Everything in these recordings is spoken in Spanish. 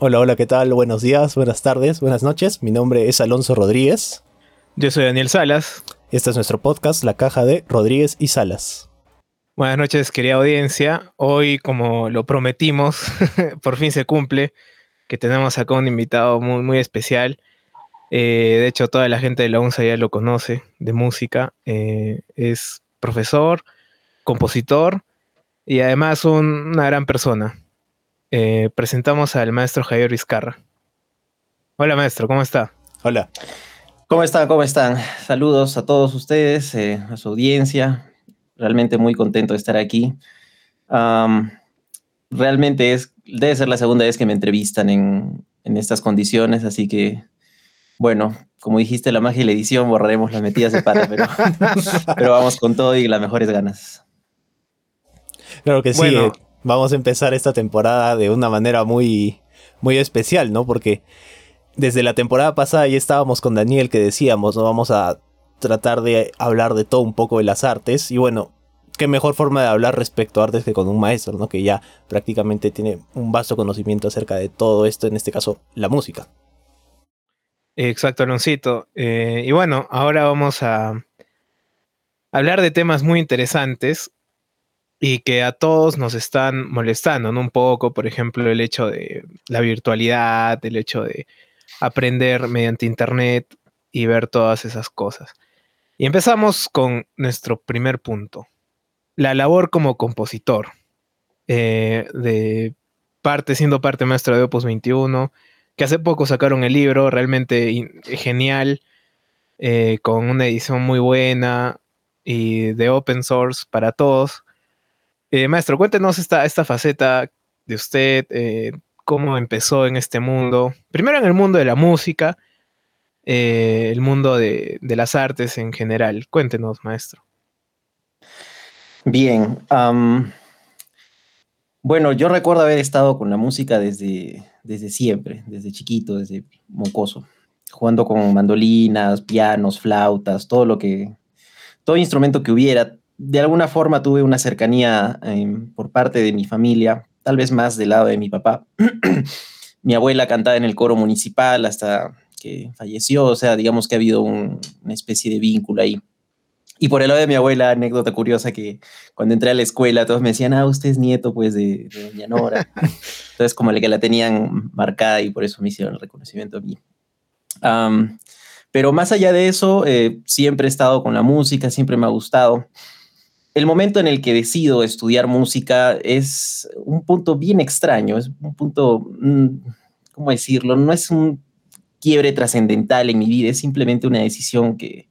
Hola, hola, ¿qué tal? Buenos días, buenas tardes, buenas noches. Mi nombre es Alonso Rodríguez. Yo soy Daniel Salas. Este es nuestro podcast, La Caja de Rodríguez y Salas. Buenas noches, querida audiencia. Hoy, como lo prometimos, por fin se cumple, que tenemos acá un invitado muy, muy especial. Eh, de hecho, toda la gente de la UNSA ya lo conoce, de música. Eh, es profesor, compositor y además una gran persona. Eh, presentamos al maestro Javier Vizcarra. Hola maestro, ¿cómo está? Hola. ¿Cómo están? ¿Cómo están? Saludos a todos ustedes, eh, a su audiencia. Realmente muy contento de estar aquí. realmente es, debe ser la segunda vez que me entrevistan en, estas condiciones, así que, bueno, como dijiste, la magia y la edición, borraremos las metidas de pata, pero, pero vamos con todo y las mejores ganas. Claro que sí vamos a empezar esta temporada de una manera muy, muy especial, ¿no? Porque desde la temporada pasada ya estábamos con Daniel que decíamos, ¿no? Vamos a tratar de hablar de todo un poco de las artes. Y bueno, qué mejor forma de hablar respecto a artes que con un maestro, ¿no? Que ya prácticamente tiene un vasto conocimiento acerca de todo esto, en este caso, la música. Exacto, Aloncito. Eh, y bueno, ahora vamos a hablar de temas muy interesantes y que a todos nos están molestando, ¿no? Un poco, por ejemplo, el hecho de la virtualidad, el hecho de aprender mediante Internet y ver todas esas cosas. Y empezamos con nuestro primer punto, la labor como compositor, eh, de parte, siendo parte maestro de Opus 21, que hace poco sacaron el libro, realmente genial, eh, con una edición muy buena y de open source para todos eh, maestro, cuéntenos esta, esta faceta de usted, cómo empezó en este mundo. Primero en el mundo de la música, eh, el mundo de, las artes en general. Cuéntenos, maestro. Bien. bueno, yo recuerdo haber estado con la música desde, desde siempre, desde chiquito, desde mocoso, jugando con mandolinas, pianos, flautas, todo lo que, todo instrumento que hubiera, de alguna forma tuve una cercanía em, por parte de mi familia, tal vez más del lado de mi papá. mi abuela cantaba en el coro municipal hasta que falleció, o sea, digamos que ha habido una especie de vínculo ahí. Y por el lado de mi abuela, anécdota curiosa que cuando entré a la escuela todos me decían, ah, usted es nieto pues de, de doña Nora. Entonces como que la tenían marcada y por eso me hicieron el reconocimiento a mí. pero más allá de eso, eh, siempre he estado con la música, siempre me ha gustado el momento en el que decido estudiar música es un punto bien extraño, es un punto, mm, ¿cómo decirlo? No es un quiebre trascendental en mi vida, es simplemente una decisión que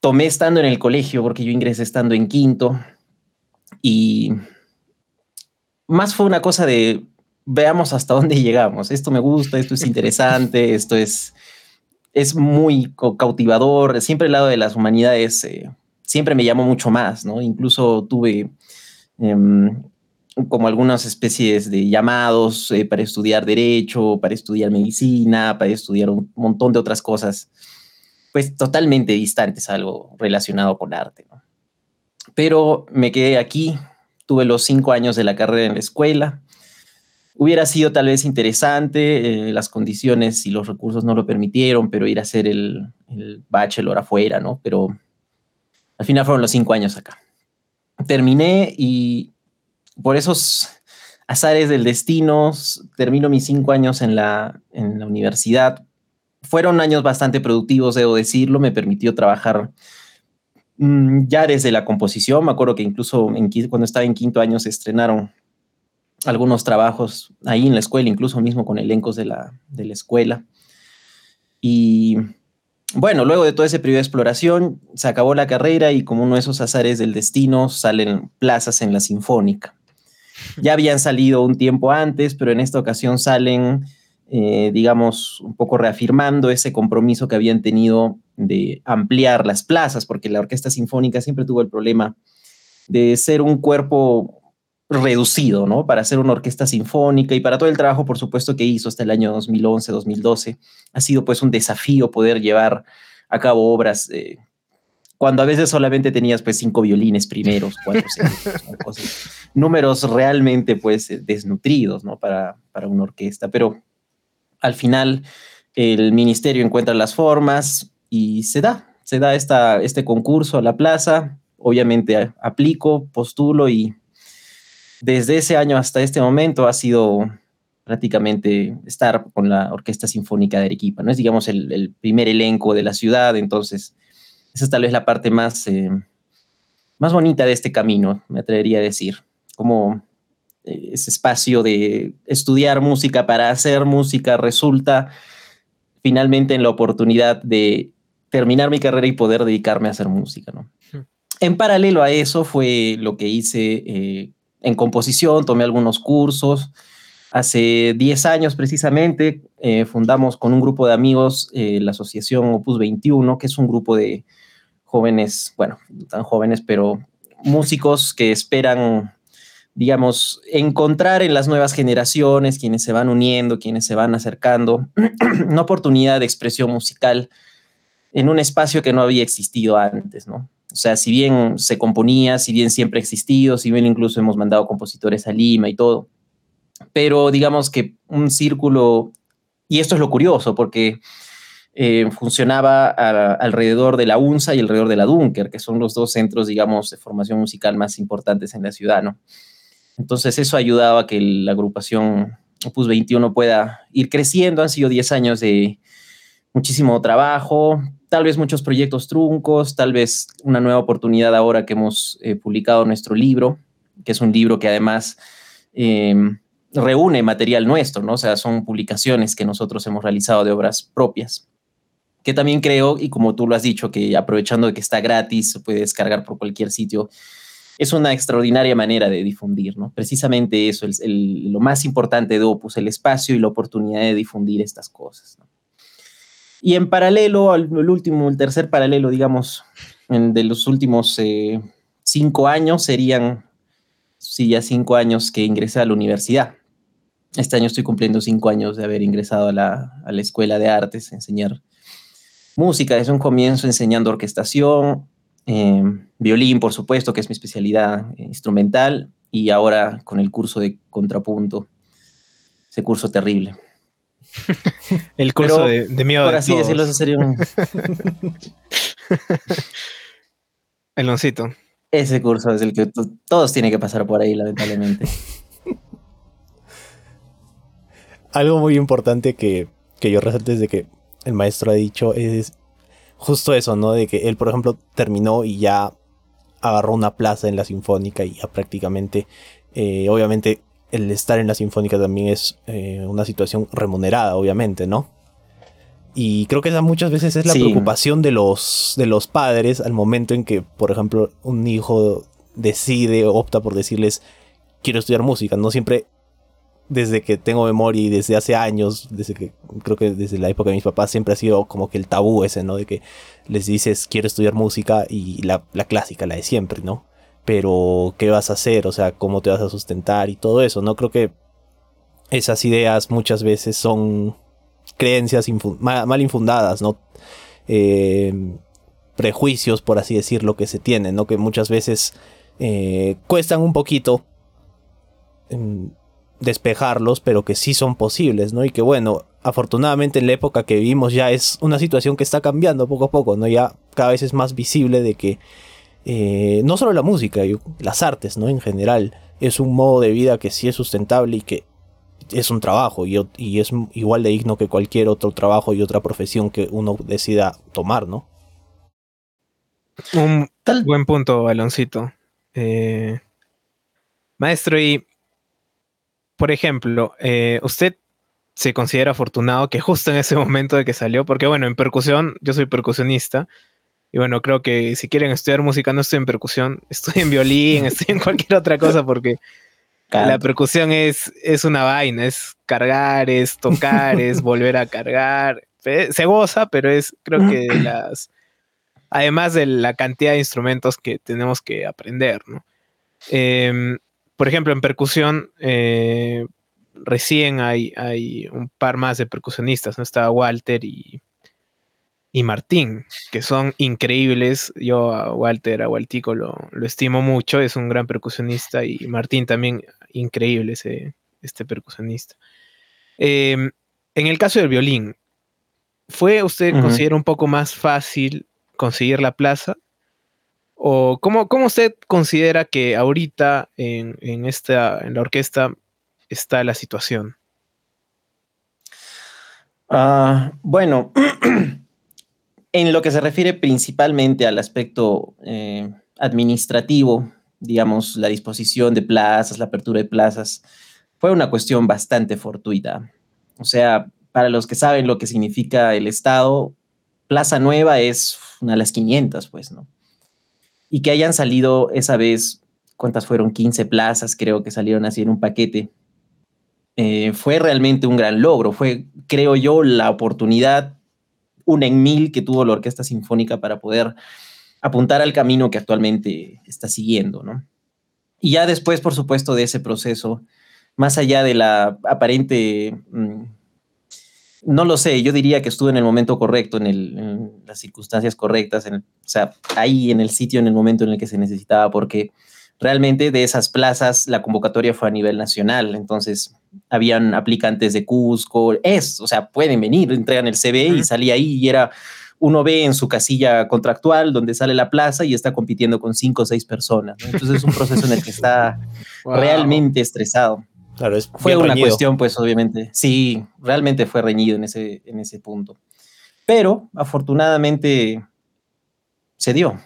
tomé estando en el colegio, porque yo ingresé estando en quinto, y más fue una cosa de, veamos hasta dónde llegamos, esto me gusta, esto es interesante, esto es, es muy cautivador, siempre el lado de las humanidades... Eh, siempre me llamó mucho más, ¿no? Incluso tuve em, como algunas especies de llamados eh, para estudiar derecho, para estudiar medicina, para estudiar un montón de otras cosas, pues totalmente distantes a algo relacionado con arte, ¿no? Pero me quedé aquí, tuve los cinco años de la carrera en la escuela. Hubiera sido tal vez interesante, eh, las condiciones y los recursos no lo permitieron, pero ir a hacer el, el bachelor afuera, ¿no? Pero al final fueron los cinco años acá. Terminé y por esos azares del destino, termino mis cinco años en la, en la universidad. Fueron años bastante productivos, debo decirlo, me permitió trabajar mm, ya desde la composición. Me acuerdo que incluso cuando estaba en quinto año se estrenaron algunos trabajos ahí en la escuela, incluso mismo con elencos de la, de la escuela. Y bueno, luego de todo ese periodo de exploración, se acabó la carrera y como uno de esos azares del destino, salen plazas en la Sinfónica. Ya habían salido un tiempo antes, pero en esta ocasión salen, eh, digamos, un poco reafirmando ese compromiso que habían tenido de ampliar las plazas, porque la Orquesta Sinfónica siempre tuvo el problema de ser un cuerpo reducido, ¿no? Para hacer una orquesta sinfónica y para todo el trabajo, por supuesto, que hizo hasta el año 2011, 2012. Ha sido pues un desafío poder llevar a cabo obras eh, cuando a veces solamente tenías pues cinco violines primeros, cuatro segundos, números realmente pues desnutridos, ¿no? Para, para una orquesta, pero al final el ministerio encuentra las formas y se da, se da esta, este concurso a la plaza, obviamente aplico, postulo y desde ese año hasta este momento ha sido prácticamente estar con la Orquesta Sinfónica de Arequipa, ¿no? Es, digamos, el, primer elenco de la ciudad, entonces esa es tal vez la parte más, eh, más bonita de este camino, me atrevería a decir, como eh, ese espacio de estudiar música para hacer música resulta finalmente en la oportunidad de terminar mi carrera y poder dedicarme a hacer música, ¿no? En paralelo a eso fue lo que hice eh, en composición, tomé algunos cursos. Hace 10 años precisamente eh, fundamos con un grupo de amigos eh, la asociación Opus 21, que es un grupo de jóvenes, bueno, no tan jóvenes, pero músicos que esperan, digamos, encontrar en las nuevas generaciones, quienes se van uniendo, quienes se van acercando, una oportunidad de expresión musical en un espacio que no había existido antes, ¿no? O sea, si bien se componía, si bien siempre ha existido, si bien incluso hemos mandado compositores a Lima y todo, pero digamos que un círculo, y esto es lo curioso, porque eh, funcionaba alrededor de la UNSA y alrededor de la Dunker, que son los dos centros, digamos, de formación musical más importantes en la ciudad, ¿no? Entonces eso ayudaba a que la agrupación Opus 21 pueda ir creciendo. Han sido 10 años de muchísimo trabajo, tal vez muchos proyectos truncos, tal vez una nueva oportunidad ahora que hemos eh, publicado nuestro libro, que es un libro que además em, reúne material nuestro, ¿no? O sea, son publicaciones que nosotros hemos realizado de obras propias, que también creo, y como tú lo has dicho, que aprovechando de que está gratis, se puede descargar por cualquier sitio, es una extraordinaria manera de difundir, ¿no? Precisamente eso, es lo más importante de Opus, el espacio y la oportunidad de difundir estas cosas. Y en paralelo, el último, el tercer paralelo, digamos, de los últimos eh, cinco años serían, sí, ya cinco años que ingresé a la universidad. Este año estoy cumpliendo cinco años de haber ingresado a la, a la Escuela de Artes, enseñar música. Es un comienzo enseñando orquestación, eh, violín, por supuesto, que es mi especialidad instrumental, y ahora con el curso de contrapunto, ese curso terrible. El curso de, de, miedo. Por así decirlo, eso sería un. El loncito. Ese curso es el que todos tienen que pasar por ahí, lamentablemente. Algo muy importante que, que yo resalto desde que el maestro ha dicho es justo eso, ¿no? De que él, por ejemplo, terminó y ya agarró una plaza en la Sinfónica y ya prácticamente, eh, obviamente, el estar en la sinfónica también es eh, una situación remunerada, obviamente, ¿no? Y creo que esa muchas veces es la preocupación de los, de los padres al momento en que, por ejemplo, un hijo decide, opta por decirles, quiero estudiar música. No siempre, desde que tengo memoria y desde hace años, desde que creo que desde la época de mis papás, siempre ha sido como que el tabú ese, ¿no? De que les dices, quiero estudiar música y la, la clásica, la de siempre, ¿no? pero ¿qué vas a hacer? O sea, ¿cómo te vas a sustentar y todo eso? No creo que esas ideas muchas veces son creencias mal, infundadas, ¿no? Eh, prejuicios, por así decirlo, que se tienen, ¿no? Que muchas veces eh, cuestan un poquito em, despejarlos, pero que sí son posibles, ¿no? Y que bueno, afortunadamente en la época que vivimos ya es una situación que está cambiando poco a poco, ¿no? Ya cada vez es más visible de que eh, no solo la música, las artes, ¿no? En general, es un modo de vida que sí es sustentable y que es un trabajo y, es igual de digno que cualquier otro trabajo y otra profesión que uno decida tomar, ¿no? Un buen punto, Aloncito. Eh, maestro, y por ejemplo, eh, usted se considera afortunado que justo en ese momento de que salió, porque bueno, en percusión, yo soy percusionista, y bueno, creo que si quieren estudiar música, no estoy en percusión, estoy en violín, estoy en cualquier otra cosa porque la percusión es, es una vaina, es cargar, es tocar, es volver a cargar. Se goza, pero es, creo que las, además de la cantidad de instrumentos que tenemos que aprender, ¿no? Em, por ejemplo, en percusión, eh, recién hay, hay, un par más de percusionistas, ¿no? Está Walter y, y Martín, que son increíbles. Yo a Walter, a Waltico lo, estimo mucho, es un gran percusionista y Martín también increíble ese, este percusionista. Em, en el caso del violín, ¿fue usted considera un poco más fácil conseguir la plaza? ¿O cómo, usted considera que ahorita en, esta, en la orquesta está la situación? Ah, bueno, en lo que se refiere principalmente al aspecto eh, administrativo, digamos, la disposición de plazas, la apertura de plazas, fue una cuestión bastante fortuita. O sea, para los que saben lo que significa el Estado, Plaza Nueva es una de las 500, pues, ¿no? Y que hayan salido esa vez, ¿cuántas fueron? 15 plazas, creo que salieron así en un paquete. Eh, fue realmente un gran logro. Fue, creo yo, la oportunidad, una en mil que tuvo la Orquesta Sinfónica para poder apuntar al camino que actualmente está siguiendo, ¿no? Y ya después, por supuesto, de ese proceso, más allá de la aparente, mm, no lo sé, yo diría que estuve en el momento correcto, en, las circunstancias correctas, en o sea, ahí en el sitio, en el momento en el que se necesitaba, porque realmente de esas plazas la convocatoria fue a nivel nacional, entonces habían aplicantes de Cusco, es, o sea, pueden venir, entregan el CV y salí ahí y era uno ve en su casilla contractual donde sale la plaza y está compitiendo con cinco o seis personas. Entonces es un proceso en el que está realmente estresado. Claro, es fue una cuestión, pues obviamente, sí, realmente fue reñido en ese, en ese punto. Pero afortunadamente se dio.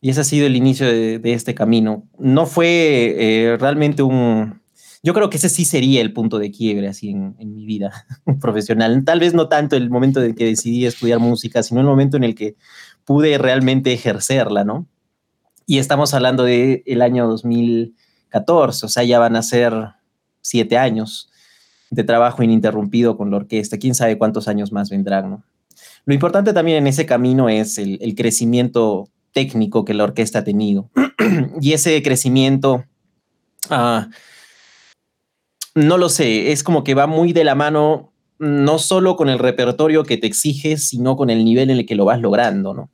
Y ese ha sido el inicio de, este camino. No fue eh, realmente un, yo creo que ese sí sería el punto de quiebre así en, mi vida profesional. Tal vez no tanto el momento en que decidí estudiar música, sino el momento en el que pude realmente ejercerla, ¿no? Y estamos hablando del el año 2014, o sea, ya van a ser siete años de trabajo ininterrumpido con la orquesta. Quién sabe cuántos años más vendrán, ¿no? Lo importante también en ese camino es el, crecimiento técnico que la orquesta ha tenido. y ese crecimiento... Uh, no lo sé, es como que va muy de la mano no solo con el repertorio que te exiges, sino con el nivel en el que lo vas logrando, ¿no?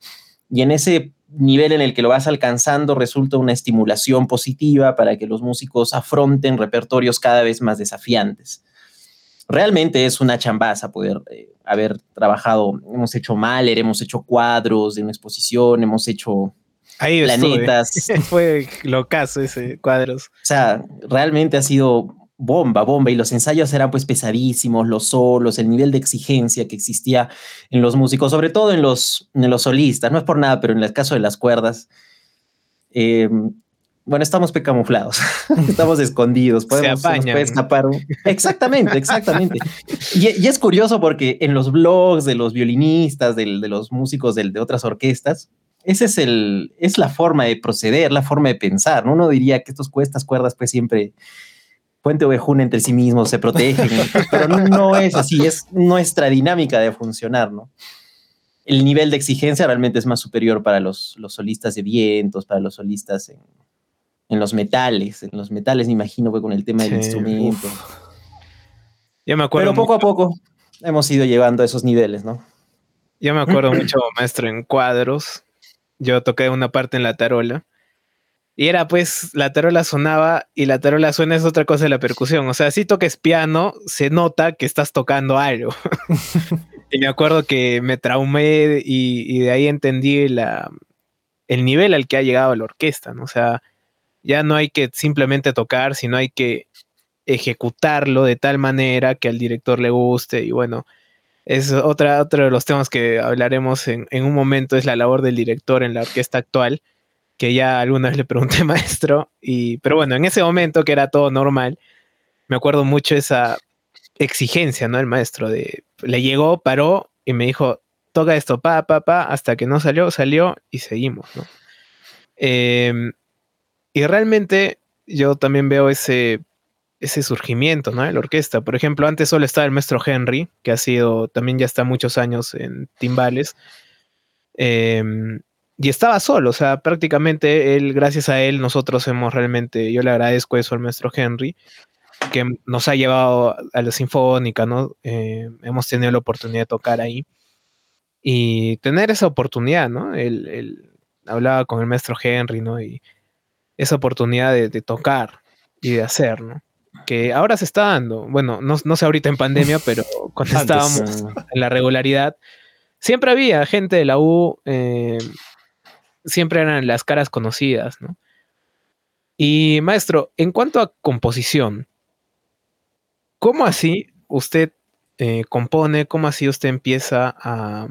Y en ese nivel en el que lo vas alcanzando resulta una estimulación positiva para que los músicos afronten repertorios cada vez más desafiantes. Realmente es una chambaza poder eh, haber trabajado, hemos hecho Mahler, hemos hecho cuadros de una exposición, hemos hecho Ahí planetas. Fue locazo ese cuadros. O sea, realmente ha sido bomba, bomba, y los ensayos eran pues pesadísimos, los solos, el nivel de exigencia que existía en los músicos, sobre todo en los, en los solistas, no es por nada, pero en el caso de las cuerdas, eh, bueno, estamos pecamuflados, estamos escondidos, podemos escapar. Exactamente, exactamente. Y, es curioso porque en los blogs de los violinistas, de, los músicos de, de otras orquestas, esa es, el, es la forma de proceder, la forma de pensar. ¿no? Uno diría que estos, estas cuerdas pues siempre Puente Ovejuna entre sí mismos se protegen, pero no, es así, es nuestra dinámica de funcionar, ¿no? El nivel de exigencia realmente es más superior para los, los solistas de vientos, para los solistas en, en, los metales. En los metales, me imagino, fue con el tema del instrumento. Yo me acuerdo. Pero poco a poco hemos ido llevando a esos niveles, ¿no? Yo me acuerdo mucho, maestro, en cuadros. Yo toqué una parte en la tarola y era pues, la tarola sonaba y la tarola suena es otra cosa de la percusión. O sea, si toques piano, se nota que estás tocando algo. y me acuerdo que me traumé y, de ahí entendí la, el nivel al que ha llegado la orquesta, ¿no? O sea, ya no hay que simplemente tocar, sino hay que ejecutarlo de tal manera que al director le guste y bueno, es otra, otro de los temas que hablaremos en, en un momento, es la labor del director en la orquesta actual que ya alguna vez le pregunté maestro, y, pero bueno, en ese momento que era todo normal, me acuerdo mucho esa exigencia, ¿no? El maestro de, le llegó, paró y me dijo, toca esto, pa, pa, pa, hasta que no salió, salió y seguimos, ¿no? Em, y realmente yo también veo ese, ese surgimiento, ¿no? De la orquesta. Por ejemplo, antes solo estaba el maestro Henry, que ha sido, también ya está muchos años en timbales. Eh, y estaba solo, o sea, prácticamente él, gracias a él, nosotros hemos realmente, yo le agradezco eso al maestro Henry, que nos ha llevado a la Sinfónica, ¿no? Eh, hemos tenido la oportunidad de tocar ahí. Y tener esa oportunidad, ¿no? Él, hablaba con el maestro Henry, ¿no? Y esa oportunidad de, tocar y de hacer, ¿no? Que ahora se está dando. Bueno, no, sé ahorita en pandemia, pero cuando estábamos en la regularidad, siempre había gente de la U, eh, siempre eran las caras conocidas, ¿no? Y maestro, en cuanto a composición, ¿cómo así usted eh, compone? ¿Cómo así usted empieza a,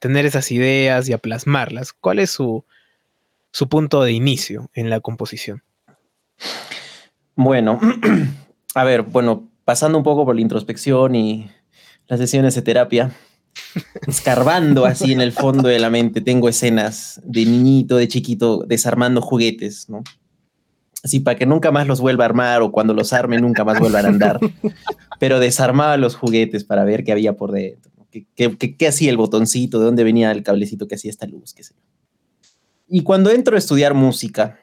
tener esas ideas y a plasmarlas? ¿Cuál es su, su punto de inicio en la composición? Bueno, a ver, bueno, pasando un poco por la introspección y las sesiones de terapia, escarbando así en el fondo de la mente, tengo escenas de niñito, de chiquito, desarmando juguetes, ¿no? Así para que nunca más los vuelva a armar o cuando los arme nunca más vuelvan a andar. Pero desarmaba los juguetes para ver qué había por dentro. ¿Qué, hacía el botoncito? ¿De dónde venía el cablecito que hacía esta luz? Qué sé. Y cuando entro a estudiar música,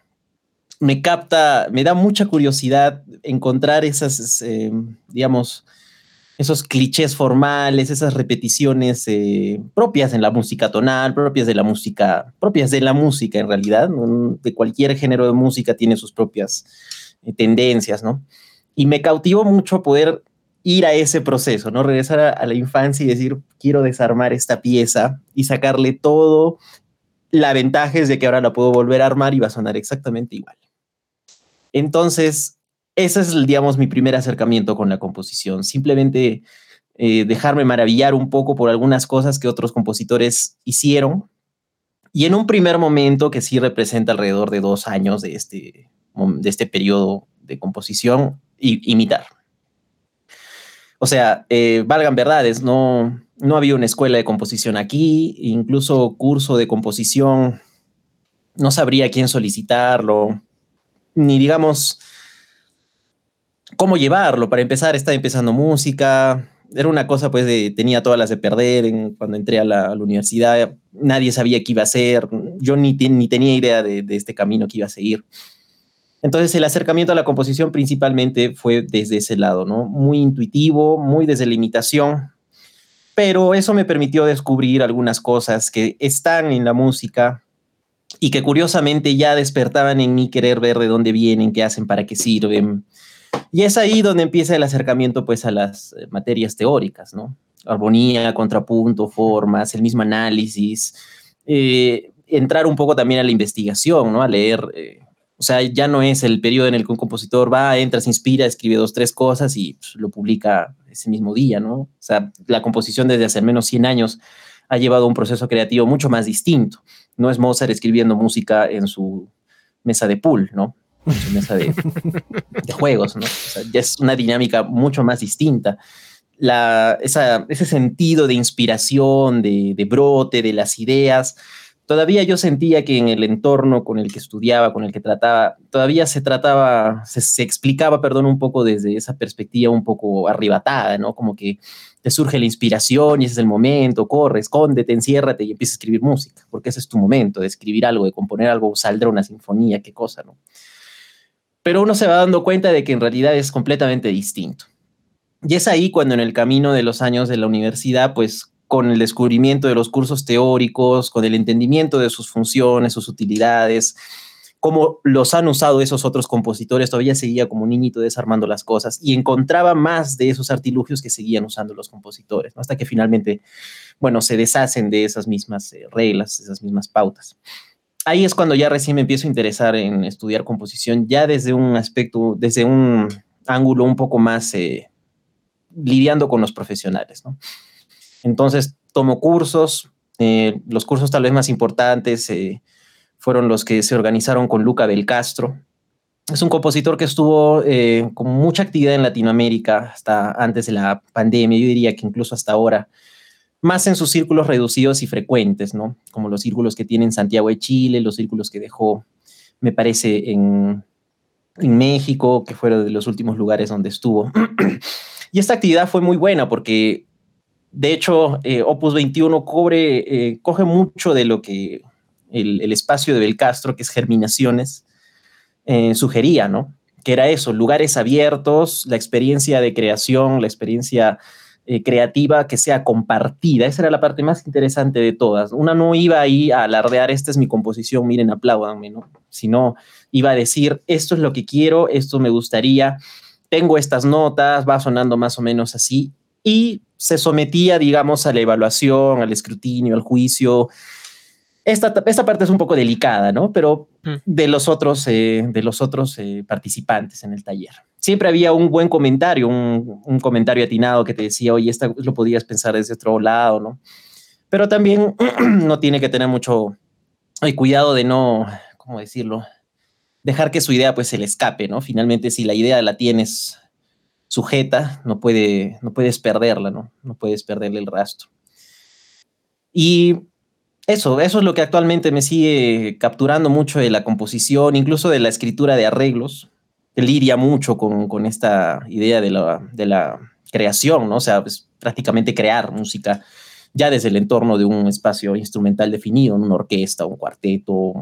me capta, me da mucha curiosidad encontrar esas, eh, digamos, esos clichés formales, esas repeticiones eh, propias en la música tonal, propias de la música, propias de la música en realidad, de cualquier género de música tiene sus propias eh, tendencias, ¿no? Y me cautivó mucho poder ir a ese proceso, ¿no? Regresar a, la infancia y decir, quiero desarmar esta pieza y sacarle todo. La ventaja es de que ahora la puedo volver a armar y va a sonar exactamente igual. Entonces, ese es, digamos, mi primer acercamiento con la composición. Simplemente eh, dejarme maravillar un poco por algunas cosas que otros compositores hicieron. Y en un primer momento, que sí representa alrededor de dos años de este, de este periodo de composición, imitar. O sea, eh, valgan verdades, no, no había una escuela de composición aquí, incluso curso de composición, no sabría quién solicitarlo, ni digamos cómo llevarlo. Para empezar, estaba empezando música. Era una cosa, pues, de, tenía todas las de perder cuando entré a la, universidad. Nadie sabía qué iba a hacer. Yo ni, ni tenía idea de, este camino que iba a seguir. Entonces, el acercamiento a la composición principalmente fue desde ese lado, ¿no? Muy intuitivo, muy desde la imitación. Pero eso me permitió descubrir algunas cosas que están en la música y que curiosamente ya despertaban en mí querer ver de dónde vienen, qué hacen, para qué sirven y es ahí donde empieza el acercamiento pues a las eh, materias teóricas, ¿no? Armonía, contrapunto, formas, el mismo análisis, eh, entrar un poco también a la investigación, ¿no? A leer, eh, o sea, ya no es el periodo en el que un compositor va, entra, se inspira, escribe dos, tres cosas y pues, lo publica ese mismo día, ¿no? O sea, la composición desde hace menos 100 años ha llevado un proceso creativo mucho más distinto. No es Mozart escribiendo música en su mesa de pool, ¿no? Mesa de, juegos, ¿no? ya es una dinámica mucho más distinta. La, ese sentido de inspiración, de, brote, de las ideas, todavía yo sentía que en el entorno con el que estudiaba, con el que trataba, todavía se trataba, se, explicaba, perdón, un poco desde esa perspectiva un poco arribatada, ¿no? Como que te surge la inspiración y ese es el momento, corre, escóndete, enciérrate y empieza a escribir música, porque ese es tu momento de escribir algo, de componer algo, saldrá una sinfonía, qué cosa, ¿no? Pero uno se va dando cuenta de que en realidad es completamente distinto. Y es ahí cuando en el camino de los años de la universidad, pues con el descubrimiento de los cursos teóricos, con el entendimiento de sus funciones, sus utilidades, cómo los han usado esos otros compositores, todavía seguía como un niñito desarmando las cosas y encontraba más de esos artilugios que seguían usando los compositores, hasta que finalmente, bueno, se deshacen de esas mismas eh, reglas, esas mismas pautas ahí es cuando ya recién me empiezo a interesar en estudiar composición, ya desde un aspecto, desde un ángulo un poco más eh, lidiando con los profesionales, ¿no? Entonces tomo cursos, eh, los cursos tal vez más importantes eh, fueron los que se organizaron con Luca Belcastro. Es un compositor que estuvo con mucha actividad en Latinoamérica hasta antes de la pandemia, yo diría que incluso hasta ahora más en sus círculos reducidos y frecuentes, ¿no? Como los círculos que tiene en Santiago de Chile, los círculos que dejó, me parece, en, México, que fueron de los últimos lugares donde estuvo. y esta actividad fue muy buena porque, de hecho, eh, Opus 21 cobre, eh, coge mucho de lo que el, espacio de Belcastro, que es Germinaciones, eh, sugería, ¿no? Que era eso, lugares abiertos, la experiencia de creación, la experiencia eh, creativa que sea compartida. Esa era la parte más interesante de todas. Una no iba ahí a alardear, esta es mi composición, miren, apláudanme, ¿no? Sino iba a decir, esto es lo que quiero, esto me gustaría, tengo estas notas, va sonando más o menos así, y se sometía, digamos, a la evaluación, al escrutinio, al juicio. Esta, esta parte es un poco delicada, ¿no? Pero mm. de los otros, eh, de los otros eh, participantes en el taller. Siempre había un buen comentario, un, un, comentario atinado que te decía, oye, esto lo podías pensar desde otro lado, ¿no? Pero también no tiene que tener mucho cuidado de no, ¿cómo decirlo? Dejar que su idea pues se le escape, ¿no? Finalmente, si la idea la tienes sujeta, no, puede, no puedes perderla, ¿no? No puedes perderle el rastro. Y eso, eso es lo que actualmente me sigue capturando mucho de la composición, incluso de la escritura de arreglos. Lidia mucho con, con esta idea de la, de la creación, ¿no? O sea, pues, prácticamente crear música ya desde el entorno de un espacio instrumental definido, en una orquesta, un cuarteto,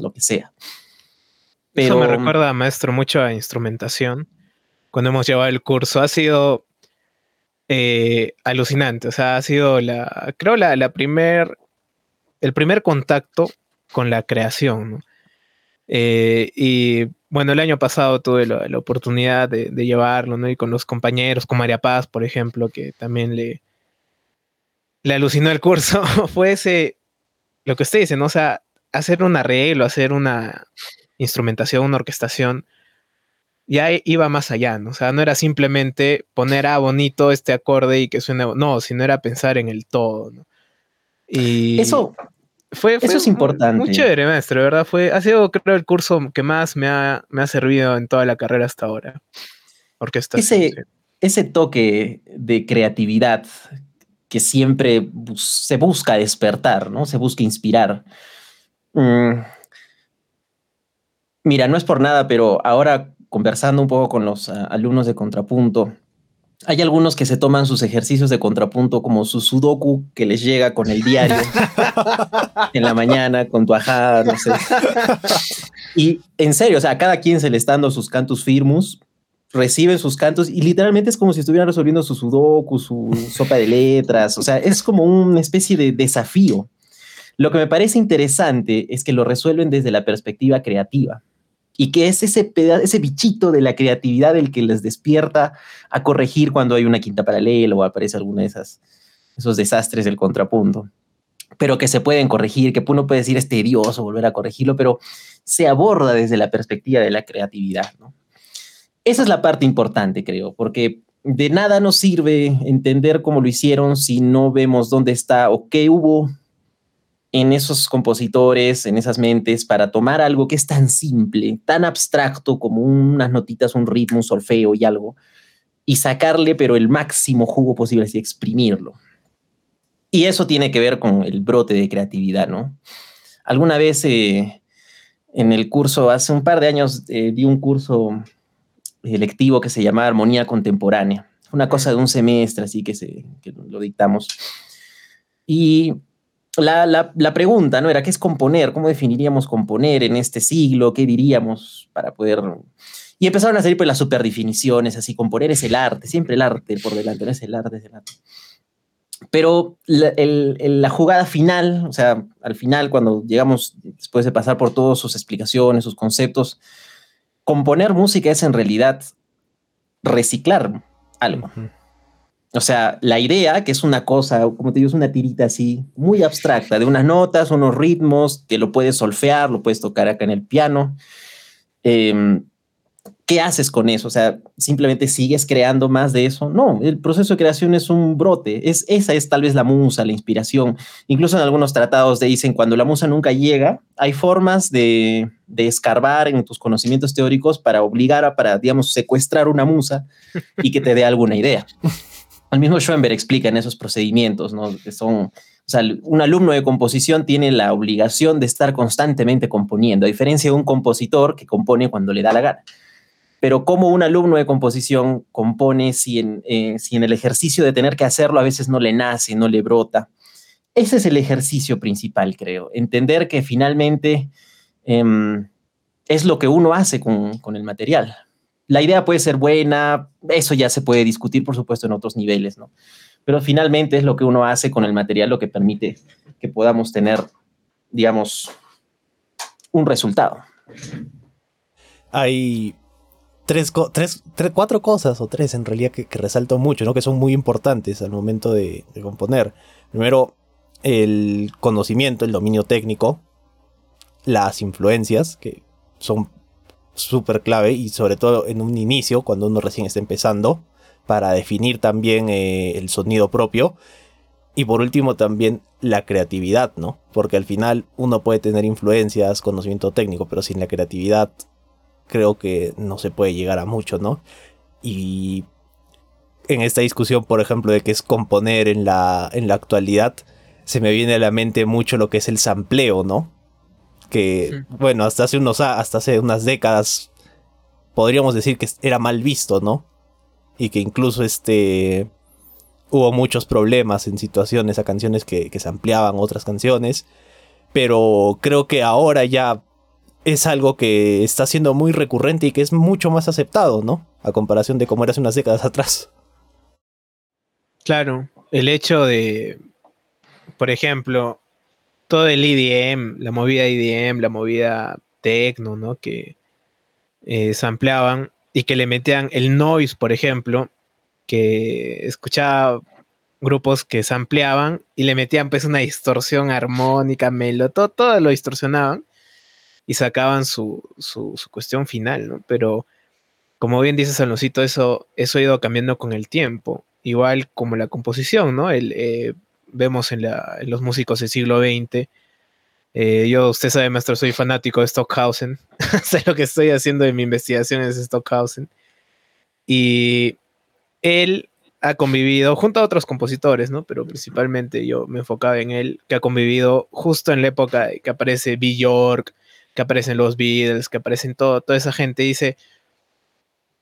lo que sea. Pero, Eso me recuerda, maestro, mucho a instrumentación cuando hemos llevado el curso. Ha sido eh, alucinante. O sea, ha sido la, creo, la, la primer, el primer contacto con la creación. Eh, y bueno, el año pasado tuve la, oportunidad de, llevarlo, ¿no? Y con los compañeros, con María Paz, por ejemplo, que también le, le alucinó el curso. Fue ese, lo que usted dice, ¿no? O sea, hacer un arreglo, hacer una instrumentación, una orquestación ya iba más allá, ¿no? O sea, no era simplemente poner a ah, bonito este acorde y que suene, no, sino era pensar en el todo, ¿no? Y eso fue, eso es importante. Muy chévere, maestro, ¿verdad? Fue, ha sido, creo, el curso que más me ha, me ha servido en toda la carrera hasta ahora. Ese, ese toque de creatividad que siempre se busca despertar, ¿no? Se busca inspirar. Mm. Mira, no es por nada, pero ahora conversando un poco con los ah, alumnos de contrapunto, hay algunos que se toman sus ejercicios de contrapunto como su sudoku que les llega con el diario en la mañana, con tu ajá, no sé. Y en serio, o sea, a cada quien se le está dando sus cantos firmus, reciben sus cantos y literalmente es como si estuvieran resolviendo su sudoku, su sopa de letras, o sea, es como una especie de desafío. Lo que me parece interesante es que lo resuelven desde la perspectiva creativa y que es ese, ese bichito de la creatividad el que les despierta a corregir cuando hay una quinta paralela o aparece alguna de esas esos desastres del contrapunto pero que se pueden corregir, que uno puede decir es tedioso volver a corregirlo, pero se aborda desde la perspectiva de la creatividad. Esa es la parte importante, creo, porque de nada nos sirve entender cómo lo hicieron si no vemos dónde está o qué hubo en esos compositores, en esas mentes, para tomar algo que es tan simple, tan abstracto como unas notitas, un ritmo, un solfeo y algo, y sacarle pero el máximo jugo posible, así exprimirlo. Y eso tiene que ver con el brote de creatividad, ¿no? Alguna vez eh, en el curso, hace un par de años, eh, di un curso electivo que se llamaba Armonía Contemporánea. Una cosa de un semestre, así que, se, que lo dictamos. Y la, pregunta, ¿no? Era, ¿qué es componer? ¿Cómo definiríamos componer en este siglo? ¿Qué diríamos para poder...? Y empezaron a salir pues las superdefiniciones, así, componer es el arte, siempre el arte por delante, no es el arte, es el arte. Pero la, jugada final, o sea, al final, cuando llegamos, después de pasar por todas sus explicaciones, sus conceptos, componer música es en realidad reciclar algo. O sea, la idea, que es una cosa, como te digo, es una tirita así, muy abstracta, de unas notas, unos ritmos, que lo puedes solfear, lo puedes tocar acá en el piano. Em, ¿Qué haces con eso? O sea, simplemente sigues creando más de eso. No, el proceso de creación es un brote. Es, esa es tal vez la musa, la inspiración. Incluso en algunos tratados te dicen, cuando la musa nunca llega, hay formas de, de escarbar en tus conocimientos teóricos para obligar a, para, digamos, secuestrar una musa y que te dé alguna idea. Al mismo Schoenberg explica en esos procedimientos, ¿no? Que son, o sea, un alumno de composición tiene la obligación de estar constantemente componiendo, a diferencia de un compositor que compone cuando le da la gana. Pero como un alumno de composición compone si en, eh, si en el ejercicio de tener que hacerlo a veces no le nace, no le brota, ese es el ejercicio principal, creo. Entender que finalmente em, es lo que uno hace con, con, el material. La idea puede ser buena, eso ya se puede discutir, por supuesto, en otros niveles, ¿no? Pero finalmente es lo que uno hace con el material lo que permite que podamos tener, digamos, un resultado. Hay tres, tres, cuatro cosas, o tres en realidad, que, resalto mucho, ¿no? Que son muy importantes al momento de componer. Primero, el conocimiento, el dominio técnico, las influencias, que son súper clave y sobre todo en un inicio, cuando uno recién está empezando, para definir también eh, el sonido propio. Y por último también la creatividad, ¿no? Porque al final uno puede tener influencias, conocimiento técnico, pero sin la creatividad creo que no se puede llegar a mucho, ¿no? Y en esta discusión, por ejemplo, de qué es componer en la, en la actualidad, se me viene a la mente mucho lo que es el sampleo, ¿no? Que, bueno, hasta hace, unos, hasta hace unas décadas podríamos decir que era mal visto, ¿no? Y que incluso este hubo muchos problemas en situaciones a canciones que, que se ampliaban otras canciones. Pero creo que ahora ya es algo que está siendo muy recurrente y que es mucho más aceptado, ¿no? A comparación de cómo era hace unas décadas atrás. Claro, el hecho de, por ejemplo, todo el EDM, la movida EDM, la movida techno, ¿no? Que eh, sampleaban y que le metían el noise, por ejemplo, que escuchaba grupos que sampleaban y le metían pues una distorsión armónica, melo, todo, todo lo distorsionaban y sacaban su, su, cuestión final, ¿no? Pero como bien dice Salocito, eso, eso ha ido cambiando con el tiempo, igual como la composición, ¿no? El, eh, vemos en, los músicos del siglo XX. Eh, yo, usted sabe, maestro, soy fanático de Stockhausen. sé lo que estoy haciendo en mi investigación es Stockhausen. Y él ha convivido junto a otros compositores, ¿no? Pero principalmente yo me enfocaba en él, que ha convivido justo en la época que aparece Bill York, que aparecen los Beatles, que aparecen todo, toda esa gente. Dice,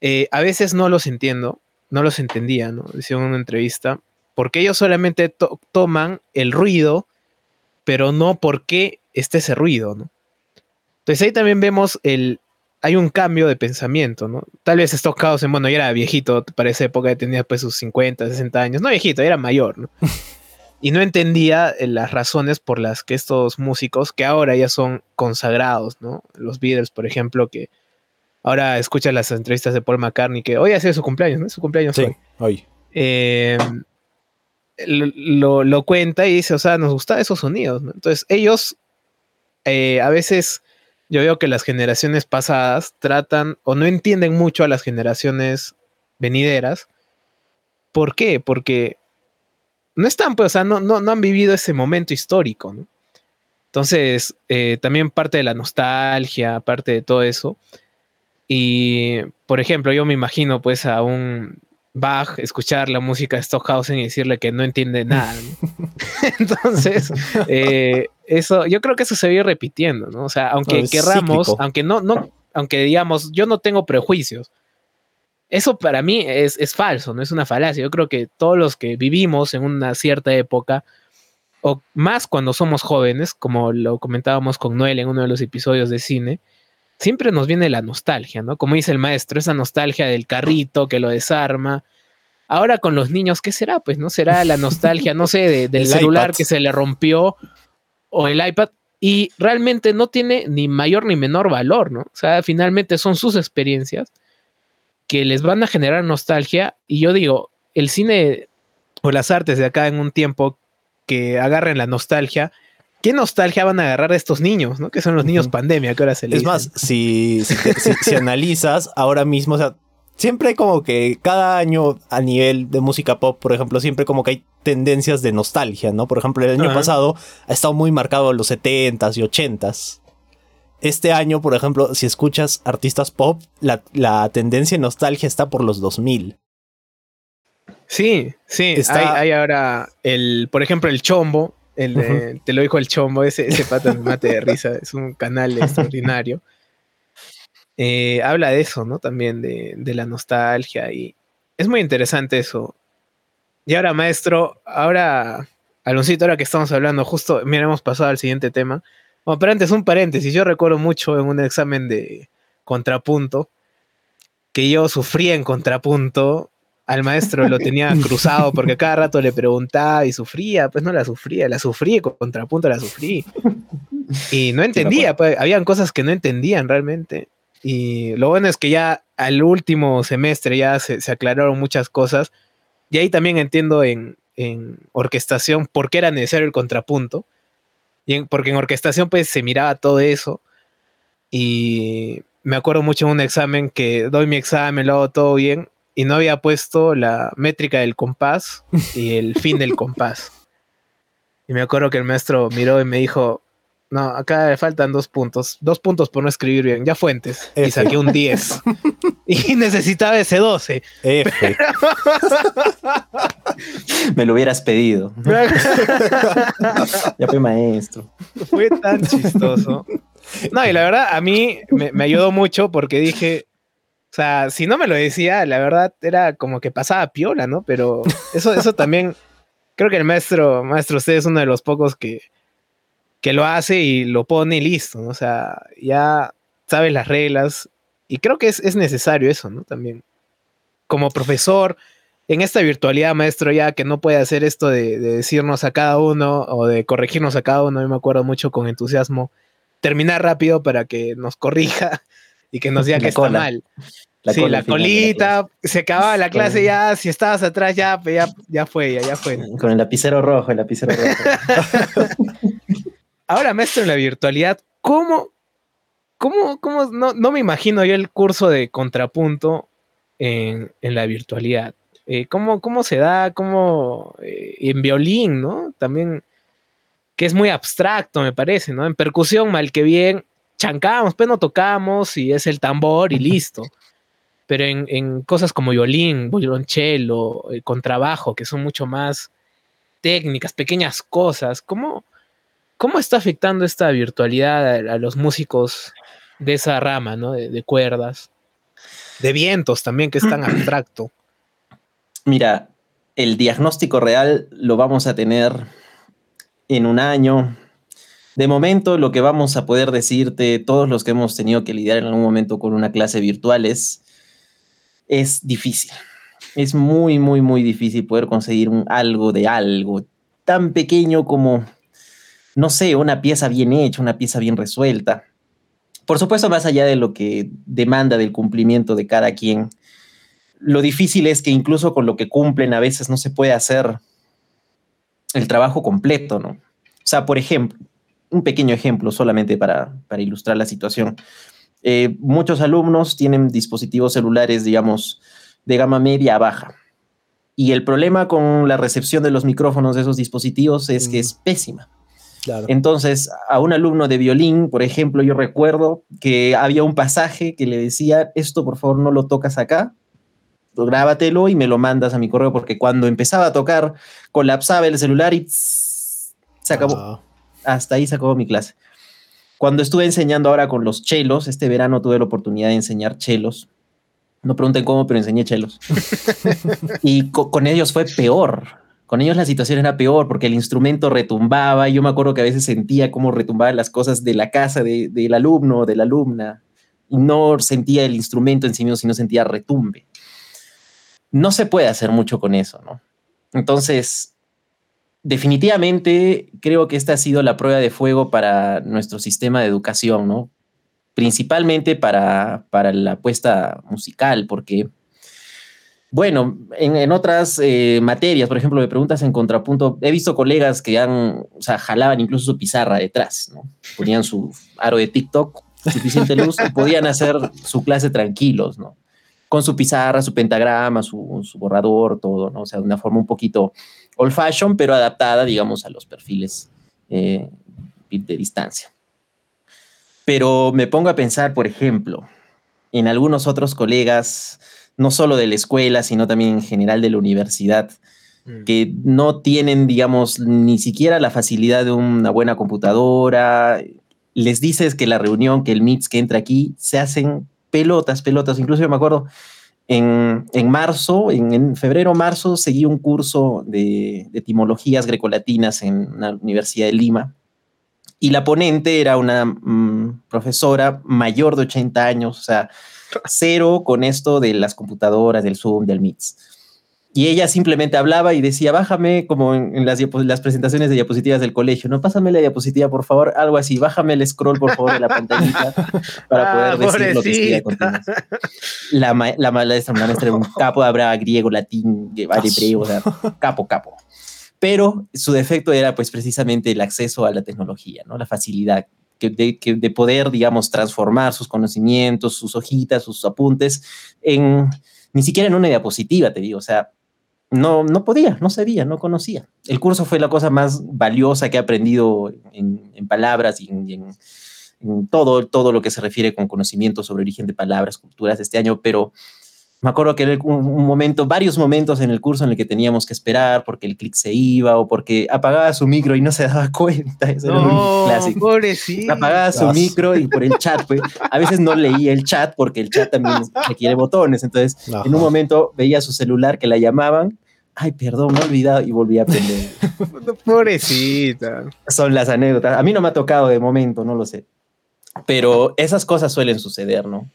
eh, a veces no los entiendo, no los entendía, ¿no? En una entrevista, porque ellos solamente toman el ruido, pero no porque esté ese ruido, ¿no? Entonces ahí también vemos el, hay un cambio de pensamiento, ¿no? Tal vez en bueno, ya era viejito para esa época, tenía pues sus 50, 60 años, no viejito, era mayor, ¿no? y no entendía eh, las razones por las que estos músicos, que ahora ya son consagrados, ¿no? Los Beatles, por ejemplo, que ahora escuchan las entrevistas de Paul McCartney, que hoy ha sido su cumpleaños, ¿no? Su cumpleaños sí, hoy. Eh, lo, cuenta y dice, o sea, nos gustan esos sonidos. Entonces, ellos eh, a veces yo veo que las generaciones pasadas tratan o no entienden mucho a las generaciones venideras. ¿Por qué? Porque no están, pues, o sea, no, no, han vivido ese momento histórico, Entonces, eh, también parte de la nostalgia, parte de todo eso. Y, por ejemplo, yo me imagino, pues, a un Bach, escuchar la música de Stockhausen y decirle que no entiende nada. Entonces, eh, eso, yo creo que eso se viene repitiendo, ¿no? O sea, aunque querramos, aunque no, no, aunque digamos, yo no tengo prejuicios, eso para mí es, es, falso, no es una falacia. Yo creo que todos los que vivimos en una cierta época, o más cuando somos jóvenes, como lo comentábamos con Noel en uno de los episodios de cine, siempre nos viene la nostalgia, ¿no? Como dice el maestro, esa nostalgia del carrito que lo desarma. Ahora con los niños, ¿qué será? Pues no será la nostalgia, no sé, del celular que se le rompió o el iPad y realmente no tiene ni mayor ni menor valor, ¿no? O sea, finalmente son sus experiencias que les van a generar nostalgia y yo digo, el cine o las artes de acá en un tiempo que agarren la nostalgia ¿Qué nostalgia van a agarrar estos niños, ¿no? Que son los niños pandemia que ahora se les. Es más, si, si, analizas ahora mismo, o sea, siempre como que cada año a nivel de música pop, por ejemplo, siempre como que hay tendencias de nostalgia, ¿no? Por ejemplo, el año pasado ha estado muy marcado los 70s y 80s. Este año, por ejemplo, si escuchas artistas pop, la, la tendencia de nostalgia está por los 2000. Sí, sí, está... hay, hay, ahora el, por ejemplo, el chombo, te lo dijo el chombo, ese, ese pata me mate de risa, es un canal extraordinario. Eh, habla de eso, ¿no? También de, la nostalgia y es muy interesante eso. Y ahora, maestro, ahora Aloncito, ahora que estamos hablando, justo, mira, hemos pasado al siguiente tema. Bueno, pero antes un paréntesis, yo recuerdo mucho en un examen de contrapunto que yo sufría en contrapunto al maestro lo tenía cruzado porque cada rato le preguntaba y sufría, pues no la sufría, la sufrí, con contrapunto la sufrí. Y no entendía, pues habían cosas que no entendían realmente. Y lo bueno es que ya al último semestre ya se, aclararon muchas cosas. Y ahí también entiendo en, orquestación por qué era necesario el contrapunto. Y porque en orquestación pues se miraba todo eso. Y me acuerdo mucho en un examen que doy mi examen, lo hago todo bien y no había puesto la métrica del compás y el fin del compás. Y me acuerdo que el maestro miró y me dijo, no, acá le faltan dos puntos, dos puntos por no escribir bien, ya fuentes. Y saqué un 10. y necesitaba ese 12. me lo hubieras pedido. ya fui maestro. Fue tan chistoso. No, y la verdad, a mí me, me ayudó mucho porque dije, o sea, si no me lo decía, la verdad era como que pasaba piola, ¿no? Pero eso, eso también, creo que el maestro, maestro, usted es uno de los pocos que, que lo hace y lo pone y listo, ¿no? O sea, ya sabes las reglas y creo que es, es necesario eso, ¿no? También. Como profesor, en esta virtualidad, maestro, ya que no puede hacer esto de, de, decirnos a cada uno o de corregirnos a cada uno, yo me acuerdo mucho con entusiasmo, terminar rápido para que nos corrija y que nos diga que está mal. La sí, la colita, se acababa la clase ya, si estabas atrás ya, ya, ya fue, ya, ya fue. Con el lapicero rojo, el lapicero rojo. Ahora, maestro, en la virtualidad, ¿cómo, cómo, cómo no, no, me imagino yo el curso de contrapunto en, en la virtualidad? Eh, ¿cómo, ¿cómo, se da? ¿Cómo eh, en violín, no? También, que es muy abstracto, me parece, ¿no? En percusión, mal que bien, chancamos, pero no tocamos y es el tambor y listo. Pero en, cosas como violín, violonchelo, eh, contrabajo, que son mucho más técnicas, pequeñas cosas, ¿cómo, cómo está afectando esta virtualidad a, los músicos de esa rama, ¿no? De, cuerdas, de vientos también, que es tan abstracto. Mira, el diagnóstico real lo vamos a tener en un año, de momento, lo que vamos a poder decirte, todos los que hemos tenido que lidiar en algún momento con una clase virtual es, es difícil. Es muy, muy, muy difícil poder conseguir algo de algo tan pequeño como, no sé, una pieza bien hecha, una pieza bien resuelta. Por supuesto, más allá de lo que demanda del cumplimiento de cada quien, lo difícil es que incluso con lo que cumplen a veces no se puede hacer el trabajo completo, ¿no? O sea, por ejemplo, un pequeño ejemplo solamente para, ilustrar la situación. Eh, muchos alumnos tienen dispositivos celulares, digamos, de gama media a baja. Y el problema con la recepción de los micrófonos de esos dispositivos es que es pésima. Entonces, a un alumno de violín, por ejemplo, yo recuerdo que había un pasaje que le decía, esto por favor no lo tocas acá, grábatelo y me lo mandas a mi correo, porque cuando empezaba a tocar, colapsaba el celular y se acabó. Ah hasta ahí sacó mi clase. Cuando estuve enseñando ahora con los chelos, este verano tuve la oportunidad de enseñar chelos. No pregunten cómo, pero enseñé chelos. y con ellos fue peor. Con ellos la situación era peor porque el instrumento retumbaba y yo me acuerdo que a veces sentía cómo retumbaban las cosas de la casa del alumno o de la alumna y no sentía el instrumento en sí mismo, sino sentía retumbe. No se puede hacer mucho con eso, ¿no? Entonces, definitivamente creo que esta ha sido la prueba de fuego para nuestro sistema de educación, ¿no? Principalmente para, para la apuesta musical, porque, bueno, en, otras eh, materias, por ejemplo, de preguntas en contrapunto, he visto colegas que han, o sea, jalaban incluso su pizarra detrás, ¿no? Ponían su aro de TikTok, suficiente luz, y podían hacer su clase tranquilos, ¿no? Con su pizarra, su pentagrama, su, su borrador, todo, ¿no? O sea, de una forma un poquito old fashion, pero adaptada, digamos, a los perfiles eh, de distancia. Pero me pongo a pensar, por ejemplo, en algunos otros colegas, no solo de la escuela, sino también en general de la universidad, mm. que no tienen, digamos, ni siquiera la facilidad de una buena computadora. Les dices que la reunión, que el Meets que entra aquí, se hacen pelotas, pelotas. Incluso yo me acuerdo, En, marzo, en, febrero, marzo, seguí un curso de, etimologías grecolatinas en la Universidad de Lima. Y la ponente era una mm, profesora mayor de 80 años, o sea, cero con esto de las computadoras, del Zoom, del Meet y ella simplemente hablaba y decía, bájame como en, las, las, presentaciones de diapositivas del colegio, no, pásame la diapositiva, por favor, algo así, bájame el scroll, por favor, de la pantallita para ah, poder decir lo que escribía La, la, la, maestra, la maestra era un capo, habrá griego, latín, hebreo, o sea, capo, capo. Pero su defecto era pues precisamente el acceso a la tecnología, ¿no? La facilidad que de, que de poder, digamos, transformar sus conocimientos, sus hojitas, sus apuntes en ni siquiera en una diapositiva, te digo, o sea, no, no podía, no sabía, no conocía. El curso fue la cosa más valiosa que he aprendido en, palabras y en, todo, todo lo que se refiere con conocimiento sobre origen de palabras, culturas este año, pero me acuerdo que era un, momento, varios momentos en el curso en el que teníamos que esperar porque el clic se iba o porque apagaba su micro y no se daba cuenta. Eso era un clásico. Pobrecito. Apagaba su micro y por el chat, pues, a veces no leía el chat porque el chat también requiere botones. Entonces, en un momento veía su celular que la llamaban ay, perdón, me he olvidado y volví a aprender. Pobrecita. Son las anécdotas. A mí no me ha tocado de momento, no lo sé. Pero esas cosas suelen suceder, ¿no?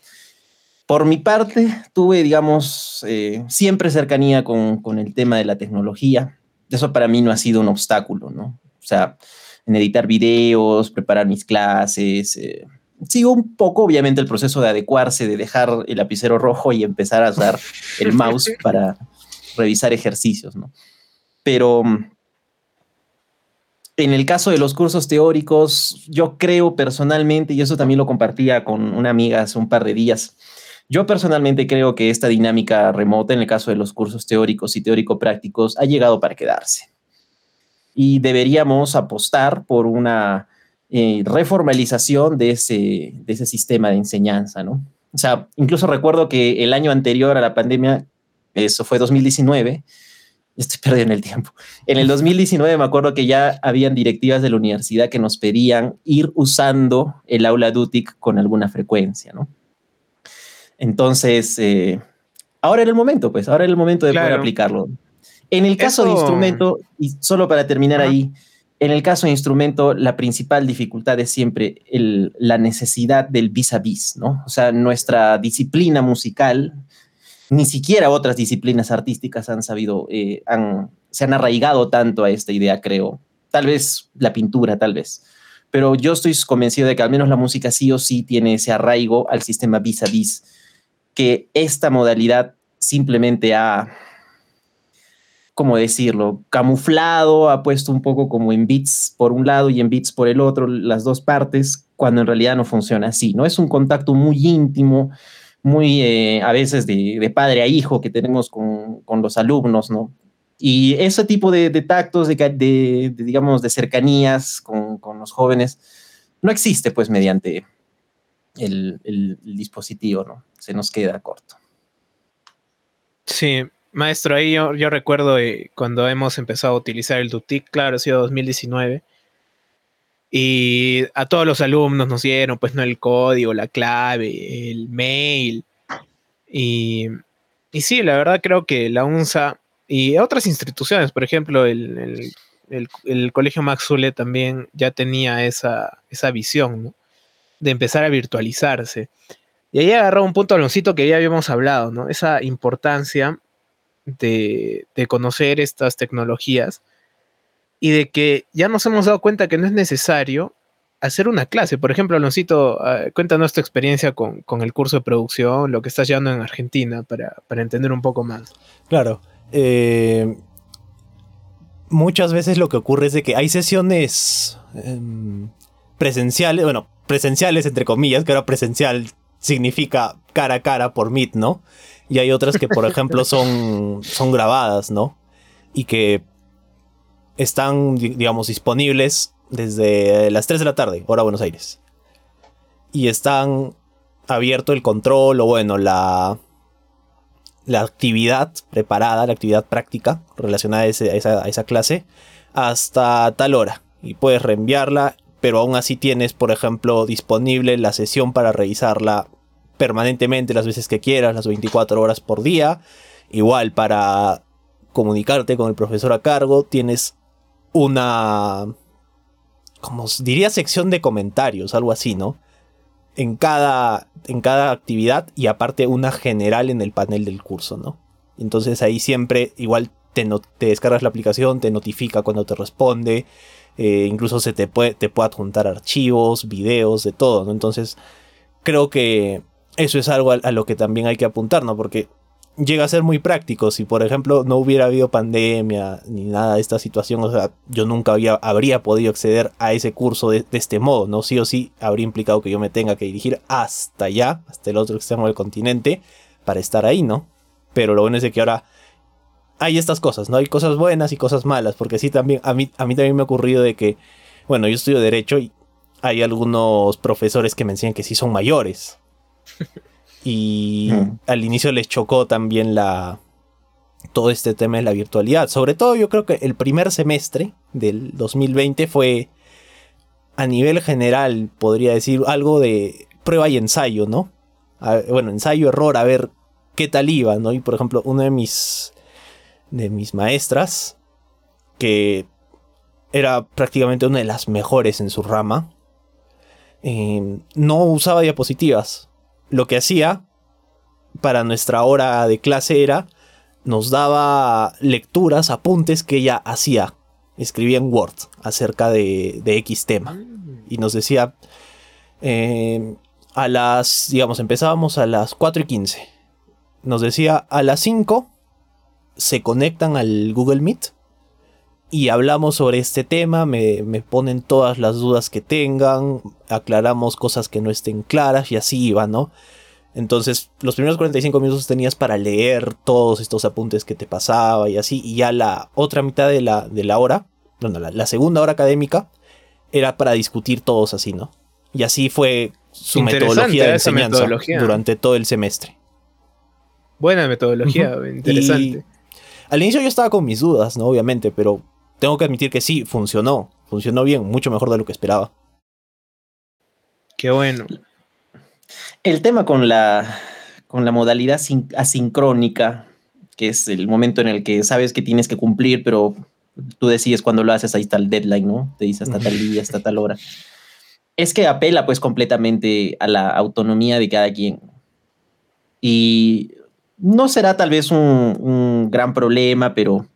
Por mi parte, tuve, digamos, eh, siempre cercanía con, con, el tema de la tecnología. Eso para mí no ha sido un obstáculo, ¿no? O sea, en editar videos, preparar mis clases. Eh, sigo un poco, obviamente, el proceso de adecuarse, de dejar el lapicero rojo y empezar a usar el mouse para, revisar ejercicios, ¿no? Pero en el caso de los cursos teóricos, yo creo personalmente, y eso también lo compartía con una amiga hace un par de días, yo personalmente creo que esta dinámica remota en el caso de los cursos teóricos y teórico-prácticos ha llegado para quedarse. Y deberíamos apostar por una eh, reformalización de ese, de ese sistema de enseñanza, ¿no? O sea, incluso recuerdo que el año anterior a la pandemia eso fue 2019. Estoy perdiendo el tiempo. En el 2019 me acuerdo que ya habían directivas de la universidad que nos pedían ir usando el aula DUTIC con alguna frecuencia, ¿no? Entonces, eh, ahora era el momento, pues, ahora era el momento de poder aplicarlo. En el caso de instrumento, y solo para terminar ahí, en el caso de instrumento, la principal dificultad es siempre la necesidad del vis a vis, ¿no? O sea, nuestra disciplina musical ni siquiera otras disciplinas artísticas han sabido, eh, se han arraigado tanto a esta idea, creo. Tal vez la pintura, tal vez. Pero yo estoy convencido de que al menos la música sí o sí tiene ese arraigo al sistema vis a vis, que esta modalidad simplemente ha, ¿cómo decirlo? Camuflado, ha puesto un poco como en bits por un lado y en bits por el otro, las dos partes, cuando en realidad no funciona así, ¿no? Es un contacto muy íntimo, muy eh, a veces de, padre a hijo que tenemos con, los alumnos, ¿no? Y ese tipo de, tactos, de, digamos, de cercanías con, los jóvenes, no existe pues mediante el, dispositivo, ¿no? Se nos queda corto. Sí, maestro, ahí yo, recuerdo eh, cuando hemos empezado a utilizar el DUTIC, claro, ha sido 2019 y a todos los alumnos nos dieron, pues, no el código, la clave, el mail. Y, y sí, la verdad creo que la UNSA y otras instituciones, por ejemplo, el, Colegio Maxule también ya tenía esa, esa visión, ¿no? De empezar a virtualizarse. Y ahí agarró un punto, Aloncito, que ya habíamos hablado, ¿no? Esa importancia de, de conocer estas tecnologías y de que ya nos hemos dado cuenta que no es necesario hacer una clase. Por ejemplo, Aloncito, uh, cuéntanos tu experiencia con, el curso de producción, lo que estás llevando en Argentina, para, entender un poco más. Claro. Eh, muchas veces lo que ocurre es de que hay sesiones em, presenciales, bueno, presenciales entre comillas, que ahora presencial significa cara a cara por Meet, ¿no? Y hay otras que, por ejemplo, son, son grabadas, ¿no? Y que están, digamos, disponibles desde las 3 de la tarde, hora Buenos Aires. Y están abierto el control o bueno, la, la actividad preparada, la actividad práctica relacionada a, esa, clase hasta tal hora. Y puedes reenviarla, pero aún así tienes, por ejemplo, disponible la sesión para revisarla permanentemente las veces que quieras, las 24 horas por día. Igual para comunicarte con el profesor a cargo tienes una, como diría, sección de comentarios, algo así, ¿no? En cada, en cada actividad y aparte una general en el panel del curso, ¿no? Entonces ahí siempre igual te, te descargas la aplicación, te notifica cuando te responde, eh, incluso se te puede, te adjuntar archivos, videos, de todo, ¿no? Entonces creo que eso es algo a, lo que también hay que apuntar, ¿no? Porque llega a ser muy práctico. Si, por ejemplo, no hubiera habido pandemia ni nada de esta situación, o sea, yo nunca había, habría podido acceder a ese curso de, este modo, ¿no? Sí o sí habría implicado que yo me tenga que dirigir hasta allá, hasta el otro extremo del continente, para estar ahí, ¿no? Pero lo bueno es que ahora hay estas cosas, ¿no? Hay cosas buenas y cosas malas, porque sí también, a mí, a mí también me ha ocurrido de que, bueno, yo estudio Derecho y hay algunos profesores que me enseñan que sí son mayores. Y al inicio les chocó también la todo este tema de la virtualidad. Sobre todo yo creo que el primer semestre del 2020 fue a nivel general, podría decir, algo de prueba y ensayo, ¿no? bueno, ensayo, error, a ver qué tal iba, ¿no? Y por ejemplo, una de mis, de mis maestras, que era prácticamente una de las mejores en su rama, eh, no usaba diapositivas lo que hacía para nuestra hora de clase era, nos daba lecturas, apuntes que ella hacía, escribía en Word acerca de, X tema. Y nos decía, eh, a las, digamos, empezábamos a las 4 y 15. Nos decía, a las 5 se conectan al Google Meet y hablamos sobre este tema, me, me, ponen todas las dudas que tengan, aclaramos cosas que no estén claras y así iba, ¿no? Entonces, los primeros 45 minutos tenías para leer todos estos apuntes que te pasaba y así, y ya la otra mitad de la, de la hora, bueno, la, segunda hora académica, era para discutir todos así, ¿no? Y así fue su metodología de enseñanza durante todo el semestre. Buena metodología, interesante. Al inicio yo estaba con mis dudas, ¿no? Obviamente, pero tengo que admitir que sí, funcionó. Funcionó bien, mucho mejor de lo que esperaba. Qué bueno. El tema con la, con la modalidad asincrónica, que es el momento en el que sabes que tienes que cumplir, pero tú decides cuando lo haces, ahí está el deadline, ¿no? Te dice hasta tal día, hasta tal hora. Es que apela pues completamente a la autonomía de cada quien. Y no será tal vez un gran problema, pero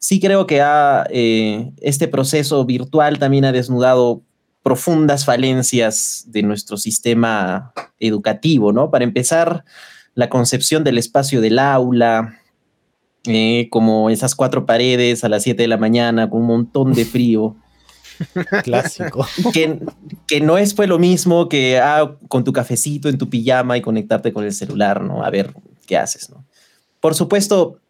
sí creo que eh, este proceso virtual también ha desnudado profundas falencias de nuestro sistema educativo, ¿no? Para empezar, la concepción del espacio del aula, eh, como esas cuatro paredes a las 7 de la mañana con un montón de frío. Clásico. Que, que, no es pues lo mismo que ah, con tu cafecito en tu pijama y conectarte con el celular, ¿no? A ver qué haces, ¿no? Por supuesto,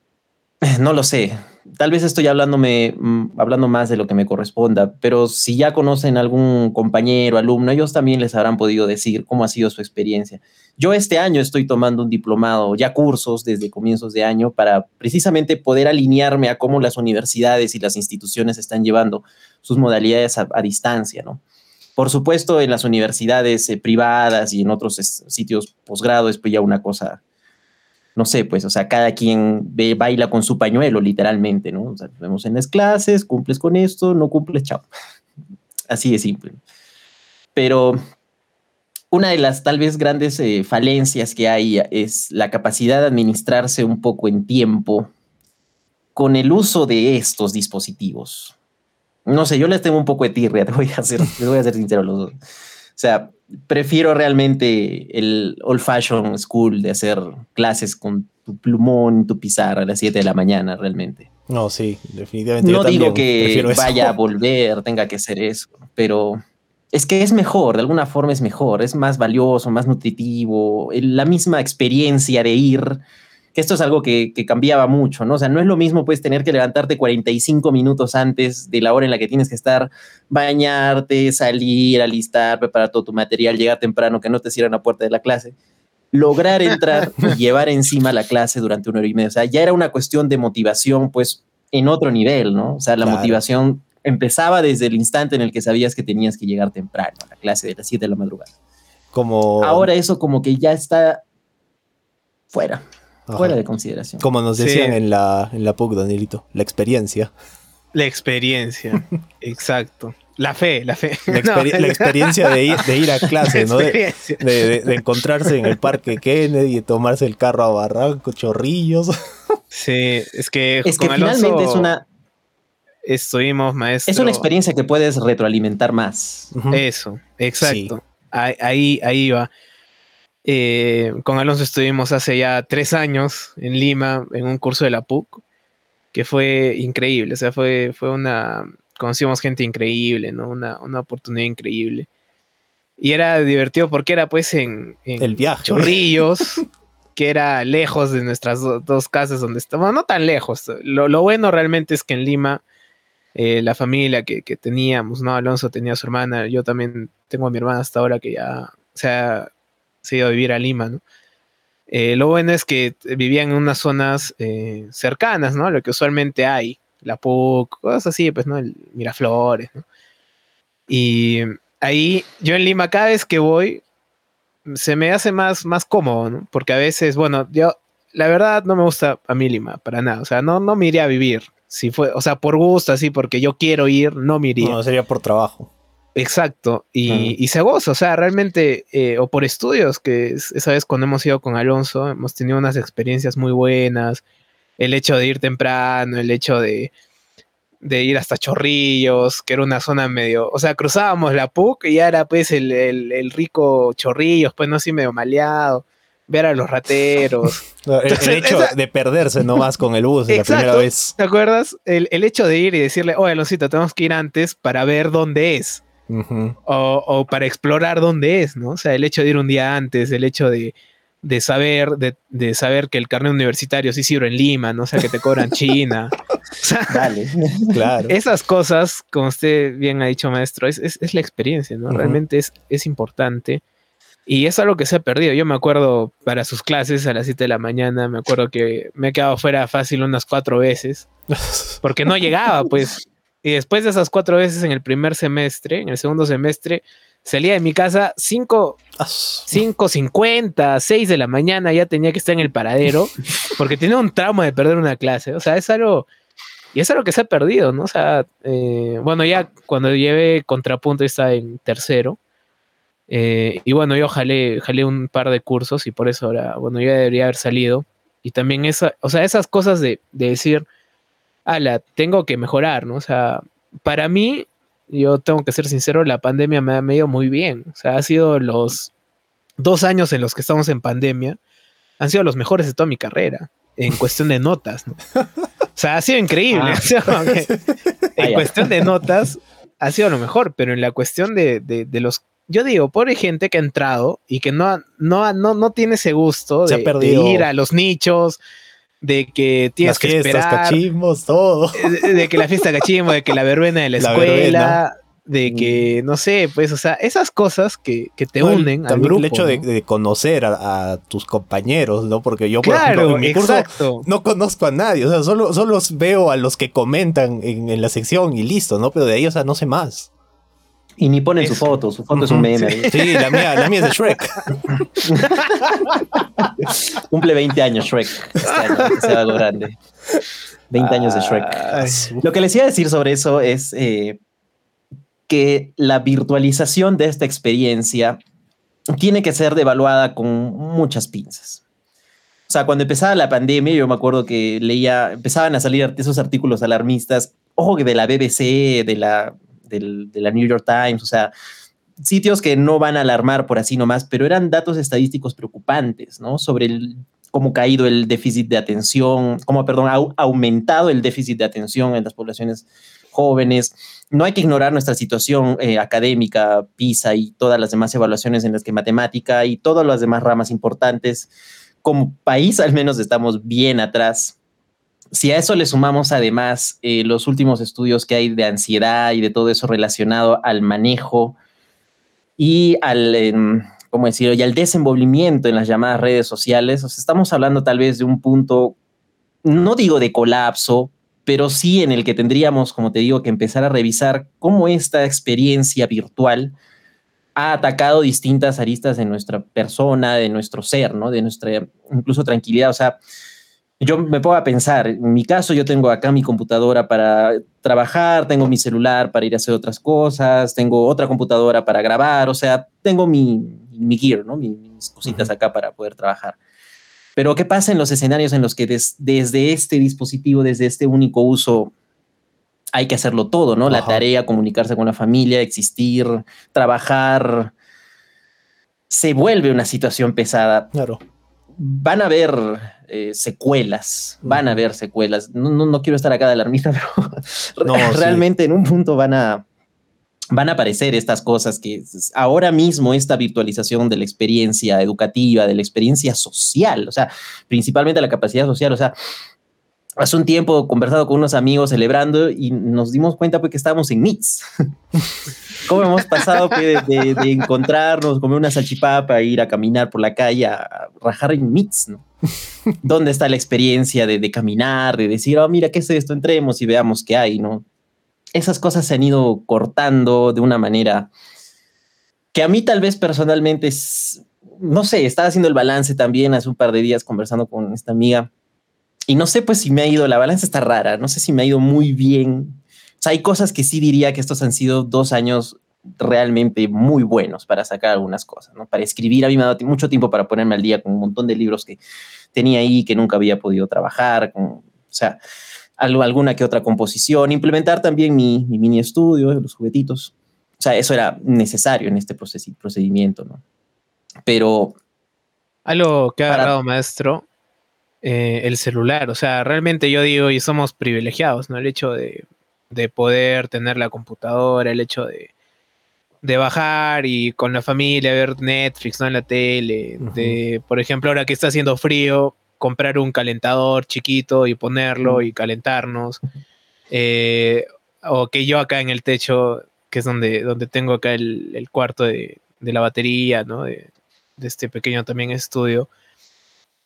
no lo sé tal vez estoy hablándome, mm, hablando más de lo que me corresponda, pero si ya conocen algún compañero, alumno, ellos también les habrán podido decir cómo ha sido su experiencia. Yo este año estoy tomando un diplomado, ya cursos desde comienzos de año, para precisamente poder alinearme a cómo las universidades y las instituciones están llevando sus modalidades a, distancia, ¿no? Por supuesto, en las universidades eh, privadas y en otros sitios posgrado es pues ya una cosa no sé, pues, o sea, cada quien baila con su pañuelo, literalmente, ¿no? O sea, vemos en las clases, cumples con esto, no cumples, chao. Así de simple. Pero una de las tal vez grandes eh, falencias que hay es la capacidad de administrarse un poco en tiempo con el uso de estos dispositivos. No sé, yo les tengo un poco de tirria, te voy a hacer, les voy a ser sincero los dos. O sea, prefiero realmente el old fashion school de hacer clases con tu plumón, tu pizarra a las 7 de la mañana, realmente. No, sí, definitivamente. No digo que vaya a volver, tenga que ser eso, pero es que es mejor, de alguna forma es mejor, es más valioso, más nutritivo, la misma experiencia de ir esto es algo que, cambiaba mucho, ¿no? O sea, no es lo mismo, pues, tener que levantarte 45 minutos antes de la hora en la que tienes que estar, bañarte, salir, alistar, preparar todo tu material, llegar temprano, que no te cierren la puerta de la clase, lograr entrar y llevar encima la clase durante una hora y media. O sea, ya era una cuestión de motivación, pues, en otro nivel, ¿no? O sea, la motivación empezaba desde el instante en el que sabías que tenías que llegar temprano a la clase de las 7 de la madrugada. como... Ahora eso como que ya está fuera, fuera de consideración. Como nos decían en, la, en la PUC, Danielito, la experiencia. La experiencia, exacto. La fe, la fe. La, experiencia de ir, a clase, ¿no? De, encontrarse en el parque Kennedy y tomarse el carro a Barranco, chorrillos. Sí, es que, es que finalmente es una. Estuvimos, maestro. Es una experiencia que puedes retroalimentar más. Eso, exacto. Ahí, ahí va. Eh, con Alonso estuvimos hace ya tres años en Lima en un curso de la PUC que fue increíble. O sea, fue, fue una, conocimos gente increíble, ¿no? Una, oportunidad increíble. Y era divertido porque era pues en, el viaje. Chorrillos, que era lejos de nuestras dos casas donde estábamos, no tan lejos. Lo, bueno realmente es que en Lima, eh, la familia que, teníamos, ¿no? Alonso tenía a su hermana, yo también tengo a mi hermana hasta ahora que ya se ha, se a vivir a Lima, ¿no? Eh, lo bueno es que vivían en unas zonas eh, cercanas, ¿no? Lo que usualmente hay la PUC, cosas así, pues, ¿no? El Miraflores, ¿no? Y ahí, yo en Lima, cada vez que voy, se me hace más, más cómodo, ¿no? Porque a veces, bueno, yo, la verdad, no me gusta a mí Lima, para nada. O sea, no, no me iría a vivir. Si fue, o sea, por gusto, así, porque yo quiero ir, no me iría. No, sería por trabajo. Exacto, y, se goza, o sea, realmente, eh, o por estudios, que esa vez cuando hemos ido con Alonso, hemos tenido unas experiencias muy buenas, el hecho de ir temprano, el hecho de, ir hasta Chorrillos, que era una zona medio, o sea, cruzábamos la PUC y ya era pues el, rico Chorrillos, pues no así medio maleado, ver a los rateros. el, hecho de perderse nomás con el bus la primera vez. ¿Te acuerdas? El, hecho de ir y decirle, oye, Aloncito, tenemos que ir antes para ver dónde es. O, o, para explorar dónde es, ¿no? O sea, el hecho de ir un día antes, el hecho de, de saber, de, saber que el carnet universitario sí sirve en Lima, no o sea que te cobran China. claro. Esas cosas, como usted bien ha dicho, maestro, es, la experiencia, ¿no? Realmente es, es importante. Y es algo que se ha perdido. Yo me acuerdo para sus clases a las 7 de la mañana, me acuerdo que me he quedado fuera fácil unas cuatro veces, porque no llegaba, pues. Y después de esas cuatro veces en el primer semestre, en el segundo semestre, salía de mi casa 5, 5.50, 6 de la mañana, ya tenía que estar en el paradero, porque tenía un trauma de perder una clase. O sea, es algo, y es algo que se ha perdido, ¿no? O sea, eh, bueno, ya cuando llevé contrapunto está en tercero. Eh, y bueno, yo jalé, jalé un par de cursos y por eso ahora, bueno, ya debería haber salido. Y también esa, o sea, esas cosas de, de decir, ala, tengo que mejorar, ¿no? O sea, para mí, yo tengo que ser sincero, la pandemia me ha ido muy bien. O sea, ha sido los dos años en los que estamos en pandemia, han sido los mejores de toda mi carrera, en cuestión de notas. ¿no? O sea, ha sido increíble. Ah. en cuestión de notas, ha sido lo mejor, pero en la cuestión de, de, los yo digo, pobre gente que ha entrado y que no, no, no, no tiene ese gusto de, ir a los nichos, de que tienes que esperar. cachimos, todo. De, que la fiesta cachimos, de que la verbena de la, escuela, de que, no sé, pues, o sea, esas cosas que, te unen al grupo, el hecho de, conocer a, tus compañeros, ¿no? Porque yo, por ejemplo, en mi curso no conozco a nadie, o sea, solo, solo veo a los que comentan en, en la sección y listo, ¿no? Pero de ahí, o sea, no sé más. Y ni ponen su foto, su foto es un meme. Sí, la mía, la mía es de Shrek. Cumple 20 años Shrek. Este año, se va lo grande. 20 años de Shrek. Lo que les iba a decir sobre eso es eh, que la virtualización de esta experiencia tiene que ser devaluada con muchas pinzas. O sea, cuando empezaba la pandemia, yo me acuerdo que leía, empezaban a salir esos artículos alarmistas, ojo, que de la BBC, de la de la New York Times, o sea, sitios que no van a alarmar por así nomás, pero eran datos estadísticos preocupantes, ¿no? Sobre el, cómo ha caído el déficit de atención, cómo, perdón, ha aumentado el déficit de atención en las poblaciones jóvenes. No hay que ignorar nuestra situación eh, académica, PISA y todas las demás evaluaciones en las que matemática y todas las demás ramas importantes. Como país al menos estamos bien atrás si a eso le sumamos además eh, los últimos estudios que hay de ansiedad y de todo eso relacionado al manejo y al, em, ¿cómo decirlo? Y al desenvolvimiento en las llamadas redes sociales, estamos hablando tal vez de un punto, no digo de colapso, pero sí en el que tendríamos, como te digo, que empezar a revisar cómo esta experiencia virtual ha atacado distintas aristas de nuestra persona, de nuestro ser, ¿no? De nuestra incluso tranquilidad. O sea, yo me pongo a pensar, en mi caso yo tengo acá mi computadora para trabajar, tengo mi celular para ir a hacer otras cosas, tengo otra computadora para grabar, o sea, tengo mi, mi gear, ¿no? Mis cositas acá para poder trabajar. Pero ¿qué pasa en los escenarios en los que desde este dispositivo, desde este único uso, hay que hacerlo todo, ¿no? La tarea, comunicarse con la familia, existir, trabajar, se vuelve una situación pesada. Claro. Van a haber eh, secuelas, van a haber secuelas. No, no, quiero estar acá de alarmista, pero realmente en un punto van a, van a aparecer estas cosas que ahora mismo esta virtualización de la experiencia educativa, de la experiencia social, o sea, principalmente la capacidad social, o sea, hace un tiempo conversado con unos amigos celebrando y nos dimos cuenta pues que estábamos en Meets. ¿Cómo hemos pasado pues, de, encontrarnos, comer una salchipapa, ir a caminar por la calle, a rajar en Meets, ¿no? ¿Dónde está la experiencia de, de, caminar, de decir, oh, mira, ¿qué es esto? Entremos y veamos qué hay, ¿no? Esas cosas se han ido cortando de una manera que a mí tal vez personalmente, es, no sé, estaba haciendo el balance también hace un par de días conversando con esta amiga y no sé pues si me ha ido, la balanza está rara, no sé si me ha ido muy bien. O hay cosas que sí diría que estos han sido dos años realmente muy buenos para sacar algunas cosas, ¿no? Para escribir, a mí me ha dado mucho tiempo para ponerme al día con un montón de libros que tenía ahí que nunca había podido trabajar, con, o sea, algo, alguna que otra composición, implementar también mi, mi mini estudio, los juguetitos. O sea, eso era necesario en este procedimiento, ¿no? Pero... Algo que ha agarrado, maestro, eh, el celular. O sea, realmente yo digo, y somos privilegiados, ¿no? El hecho de, poder tener la computadora, el hecho de, de, bajar y con la familia ver Netflix, ¿no? En la tele. De, por ejemplo, ahora que está haciendo frío, comprar un calentador chiquito y ponerlo y calentarnos. Eh, o que yo acá en el techo, que es donde, donde tengo acá el, cuarto de, la batería, ¿no? De, de este pequeño también estudio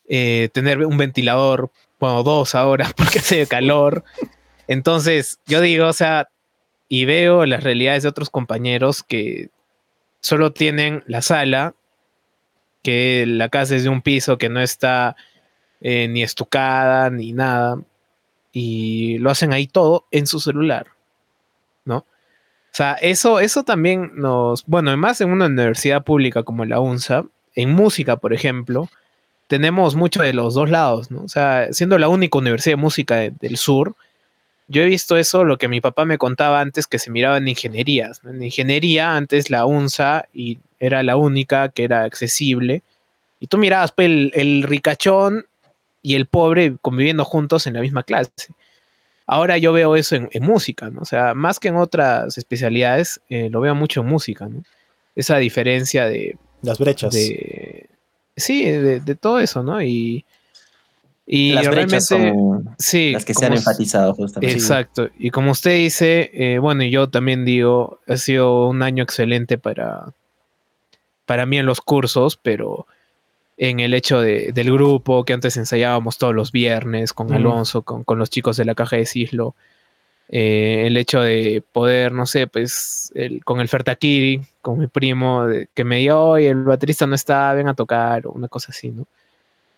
eh, tener un ventilador, bueno, dos ahora porque hace calor. Entonces, yo digo, o sea, y veo las realidades de otros compañeros que solo tienen la sala, que la casa es de un piso que no está eh, ni estucada ni nada, y lo hacen ahí todo en su celular, ¿no? O sea, eso, eso también nos, bueno, además en una universidad pública como la UNSA, en música, por ejemplo, tenemos mucho de los dos lados, ¿no? O sea, siendo la única universidad de música del sur, yo he visto eso, lo que mi papá me contaba antes, que se miraba en ingenierías. En ingeniería, antes la UNSA y era la única que era accesible. Y tú mirabas pues, el, ricachón y el pobre conviviendo juntos en la misma clase. Ahora yo veo eso en, música, ¿no? O sea, más que en otras especialidades, eh, lo veo mucho en música, ¿no? Esa diferencia de... Las brechas. De, sí, de, todo eso, ¿no? Y, y las realmente, son sí, las que se han enfatizado justamente. Exacto. Y como usted dice, eh, bueno, y yo también digo, ha sido un año excelente para, para mí en los cursos, pero en el hecho de, del grupo que antes ensayábamos todos los viernes con Alonso, con, con, los chicos de la caja de Cislo, eh, el hecho de poder, no sé, pues el, con el Fertakiri, con mi primo, que me dio, oye, el baterista no está, ven a tocar, o una cosa así, ¿no?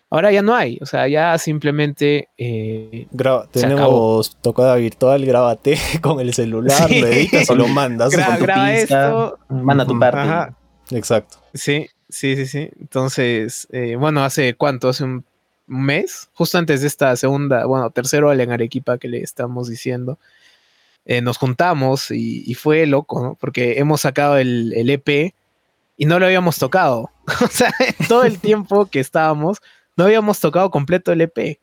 Ahora ya no hay, o sea, ya simplemente. Eh, tenemos tocada virtual, grábate con el celular, lo editas o lo mandas. con tu graba esto. Manda tu parte. Exacto. Sí, sí, sí, sí. Entonces, eh, bueno, hace cuánto, hace un mes, justo antes de esta segunda, bueno, tercero en Arequipa que le estamos diciendo, eh, nos juntamos y, fue loco, Porque hemos sacado el, EP y no lo habíamos tocado. o sea, todo el tiempo que estábamos, no habíamos tocado completo el EP.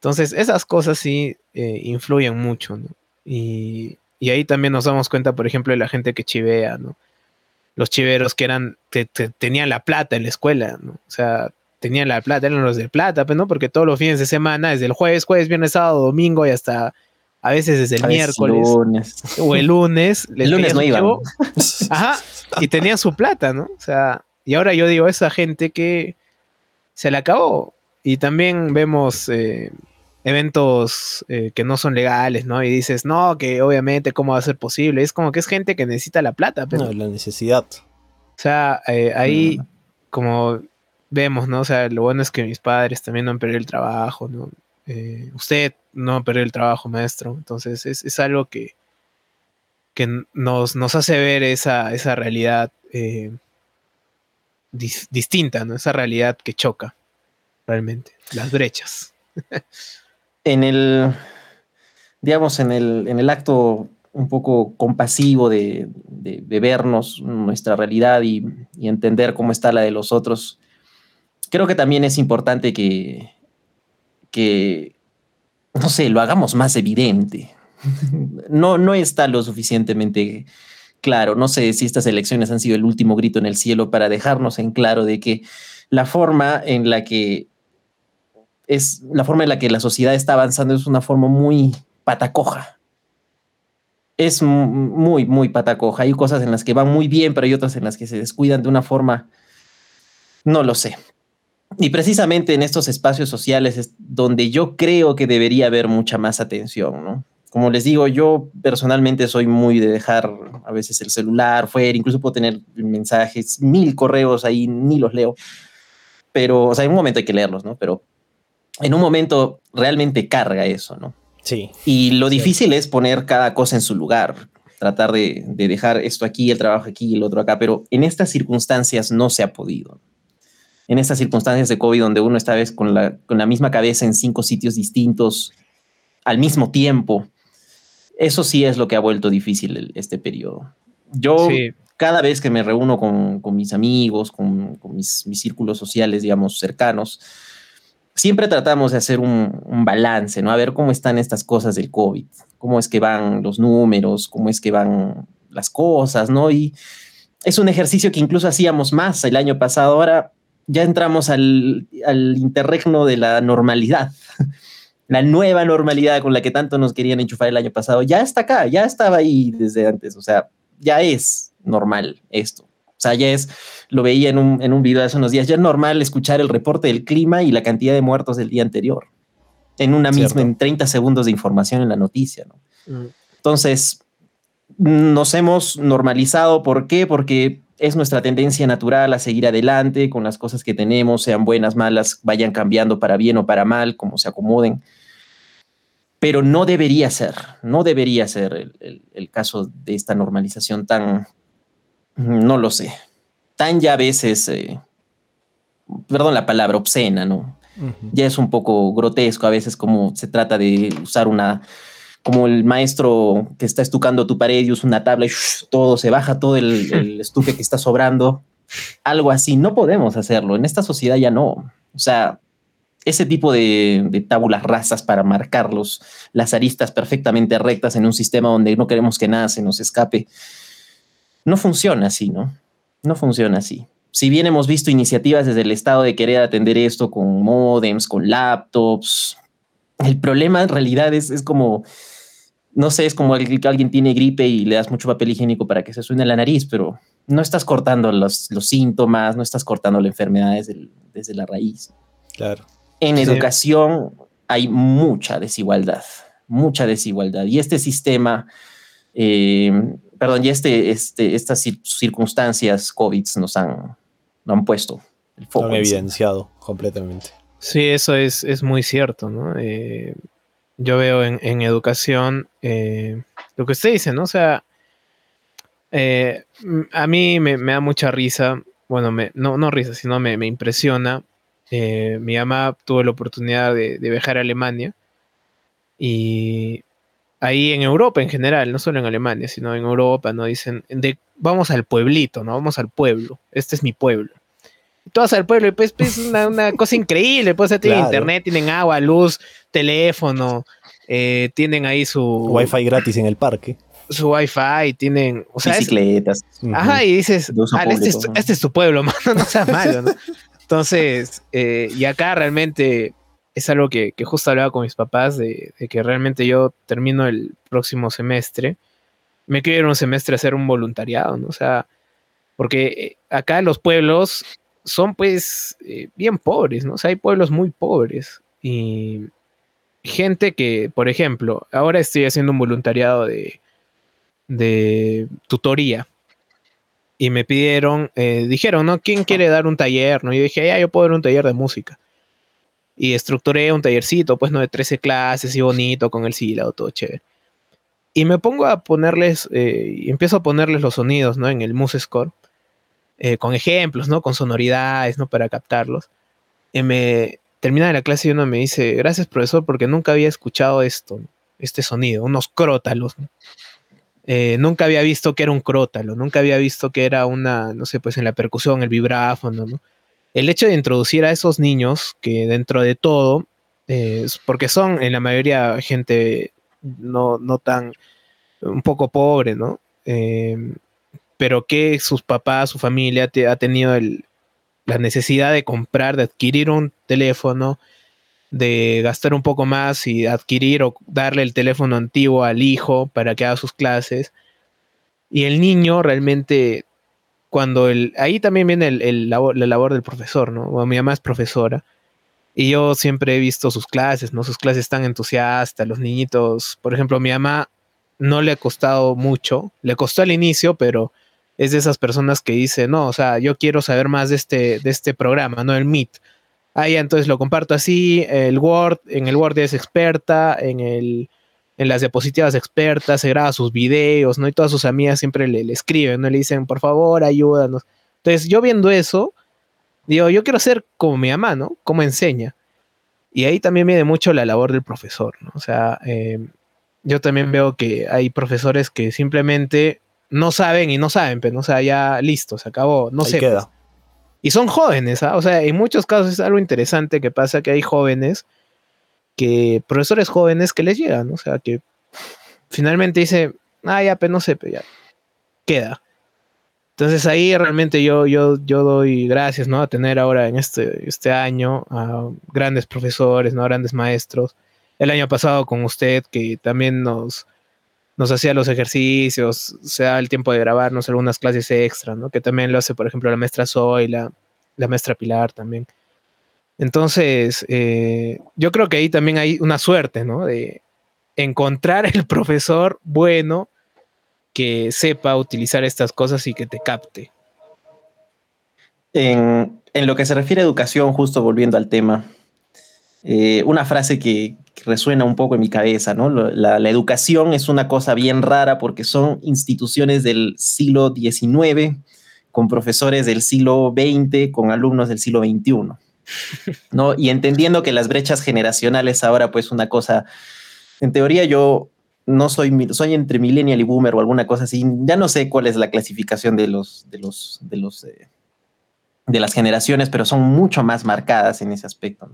Entonces, esas cosas sí eh, influyen mucho, ¿no? Y, ahí también nos damos cuenta, por ejemplo, de la gente que chivea, ¿no? Los chiveros que eran, que, tenían la plata en la escuela, ¿no? O sea, tenían la plata, eran los de plata, pues, ¿no? Porque todos los fines de semana, desde el jueves, jueves, viernes, sábado, domingo y hasta a veces desde el miércoles o el lunes. el lunes no iban. Ajá, y tenían su plata, ¿no? O sea, y ahora yo digo, esa gente que se le acabó. Y también vemos eh, eventos eh, que no son legales, ¿no? Y dices, no, que obviamente, ¿cómo va a ser posible? Es como que es gente que necesita la plata. Pero... No, la necesidad. sea, eh, ahí como vemos, ¿no? O sea, lo bueno es que mis padres también no han perdido el trabajo, ¿no? Usted no ha perdido el trabajo, maestro. Entonces es, algo que, que nos, nos, hace ver esa, esa realidad eh, distinta, ¿no? Esa realidad que choca realmente, las brechas. en el, digamos, en el, en el acto un poco compasivo de, vernos nuestra realidad y, entender cómo está la de los otros, creo que también es importante que, que no sé, lo hagamos más evidente. No, no está lo suficientemente claro. No sé si estas elecciones han sido el último grito en el cielo para dejarnos en claro de que la forma en la que es la forma en la que la sociedad está avanzando es una forma muy patacoja es muy, muy patacoja. Hay cosas en las que van muy bien, pero hay otras en las que se descuidan de una forma, no lo sé. Y precisamente en estos espacios sociales es donde yo creo que debería haber mucha más atención, ¿no? Como les digo, yo personalmente soy muy de dejar a veces el celular fuera, incluso puedo tener mensajes, mil correos ahí, ni los leo. Pero, o sea, en un momento hay que leerlos, ¿no? Pero en un momento realmente carga eso, ¿no? Sí. Y lo difícil es poner cada cosa en su lugar, tratar de, dejar esto aquí, el trabajo aquí, el otro acá, pero en estas circunstancias no se ha podido. En estas circunstancias de COVID, donde uno está vez con la, con la misma cabeza en cinco sitios distintos al mismo tiempo, eso sí es lo que ha vuelto difícil este periodo. Yo cada vez que me reúno con, mis amigos, con, mis, mis, círculos sociales, digamos, cercanos, siempre tratamos de hacer un, balance, ¿no? A ver cómo están estas cosas del COVID, cómo es que van los números, cómo es que van las cosas, ¿no? Y es un ejercicio que incluso hacíamos más el año pasado, ahora ya entramos al, al interregno de la normalidad. La nueva normalidad con la que tanto nos querían enchufar el año pasado ya está acá, ya estaba ahí desde antes, o sea, ya es normal esto. O sea, ya es, lo veía en un, en un video hace unos días, ya es normal escuchar el reporte del clima y la cantidad de muertos del día anterior. En una misma, en 30 segundos de información en la noticia, ¿no? Mm. Entonces, nos hemos normalizado. ¿Por qué? Porque es nuestra tendencia natural a seguir adelante con las cosas que tenemos, sean buenas, malas, vayan cambiando para bien o para mal, como se acomoden. Pero no debería ser, no debería ser el, el caso de esta normalización tan, no lo sé, tan ya a veces, eh, perdón la palabra, obscena, ¿no? Ya es un poco grotesco a veces como se trata de usar una, como el maestro que está estucando tu pared y usa una tabla y todo se baja, todo el, estuque que está sobrando, algo así. No podemos hacerlo, en esta sociedad ya no. O sea, ese tipo de, de rasas para marcarlos, las aristas perfectamente rectas en un sistema donde no queremos que nada se nos escape, no funciona así, ¿no? No funciona así. Si bien hemos visto iniciativas desde el Estado de querer atender esto con modems, con laptops, el problema en realidad es, es como, no sé, es como alguien tiene gripe y le das mucho papel higiénico para que se suene la nariz, pero no estás cortando los, los síntomas, no estás cortando la enfermedad desde, la raíz. Claro. En educación hay mucha desigualdad, mucha desigualdad. Y este sistema eh, perdón, y este, este, estas circunstancias COVID nos han, han puesto el foco. Han evidenciado completamente. Sí, eso es, es muy cierto, ¿no? Eh, yo veo en, educación eh, lo que usted dice, ¿no? O sea, eh, a mí me, da mucha risa, bueno, no, no risa, sino me, impresiona. Mi mamá tuvo la oportunidad de, de viajar a Alemania y ahí en Europa en general, no solo en Alemania, sino en Europa, ¿no? Dicen, de, vamos al pueblito, ¿no? Vamos al pueblo, este es mi pueblo. Todos al pueblo, y pues, pues es una, cosa increíble, pues tienen internet, tienen agua, luz, teléfono, eh, tienen ahí su... Wi-Fi gratis en el parque. Su Wi-Fi, tienen... O sea, Bicicletas. ajá, y dices, este, es, este, es, tu pueblo, mano, no seas malo, ¿no? Entonces, eh, y acá realmente es algo que, justo hablaba con mis papás de, que realmente yo termino el próximo semestre. Me quiero ir un semestre a hacer un voluntariado, ¿no? O sea, porque eh, acá los pueblos son pues eh, bien pobres, ¿no? O sea, hay pueblos muy pobres y gente que, por ejemplo, ahora estoy haciendo un voluntariado de, de tutoría. Y me pidieron, eh, dijeron, ¿no? ¿Quién quiere dar un taller? ¿no? Yo dije, ya, yo puedo dar un taller de música. Y estructuré un tallercito, pues, ¿no? De 13 clases y bonito, con el sílabo, todo chévere. Y me pongo a ponerles, eh, y empiezo a ponerles los sonidos, ¿no? En el MuseScore, eh, con ejemplos, ¿no? Con sonoridades, ¿no? Para captarlos. Y me termina la clase y uno me dice, gracias profesor, porque nunca había escuchado esto, este sonido, unos crótalos, ¿no? Eh, nunca había visto que era un crótalo, nunca había visto que era una, no sé, pues en la percusión, el vibráfono, ¿no? El hecho de introducir a esos niños, que dentro de todo, porque son en la mayoría gente no, no tan, un poco pobre, ¿no? Eh, pero que sus papás, su familia ha tenido la necesidad de comprar, de adquirir un teléfono, de gastar un poco más y adquirir o darle el teléfono antiguo al hijo para que haga sus clases. Y el niño realmente, cuando el, ahí también viene el, la labor del profesor, ¿no? mi mamá es profesora y yo siempre he visto sus clases, ¿no? Sus clases tan entusiastas, los niñitos, por ejemplo, mi mamá no le ha costado mucho, le costó al inicio, pero es de esas personas que dice, no, o sea, yo quiero saber más de este, de este programa, ¿no? El Meet. Ah, ya, entonces lo comparto así, el Word, en el Word es experta, en el en las diapositivas expertas, se graba sus videos, ¿no? Y todas sus amigas siempre le, le escriben, ¿no? Le dicen, por favor, ayúdanos. Entonces, yo viendo eso, Digo, yo quiero ser como mi mamá, ¿no? Como enseña. Y ahí también viene mucho la labor del profesor, ¿no? O sea, eh, yo también veo que hay profesores que simplemente no saben y no saben, pero, o sea, ya listo, se acabó, no sé. Pues. Y son jóvenes, ¿ah? O sea, en muchos casos es algo interesante que pasa que hay jóvenes que, profesores jóvenes que les llegan, o sea, que finalmente dice, ah, ya, pero no sé, pero ya, queda. Entonces ahí realmente yo, yo, yo doy gracias, ¿no? A tener ahora en este, este año a grandes profesores, ¿no? Grandes maestros. El año pasado con usted que también nos, nos hacía los ejercicios, se da el tiempo de grabarnos algunas clases extra, ¿no? Que también lo hace, por ejemplo, la maestra Zoe, la, la maestra Pilar también. Entonces, eh, yo creo que ahí también hay una suerte, ¿no? De encontrar el profesor bueno que sepa utilizar estas cosas y que te capte. En, lo que se refiere a educación, justo volviendo al tema, eh, una frase que, resuena un poco en mi cabeza, ¿no? La, educación es una cosa bien rara porque son instituciones del siglo XIX con profesores del siglo XX, con alumnos del siglo XXI, ¿no? Y entendiendo que las brechas generacionales ahora, pues una cosa, en teoría yo no soy, soy entre millennial y boomer o alguna cosa así. Ya no sé cuál es la clasificación de los, de los, de los, eh, de las generaciones, pero son mucho más marcadas en ese aspecto.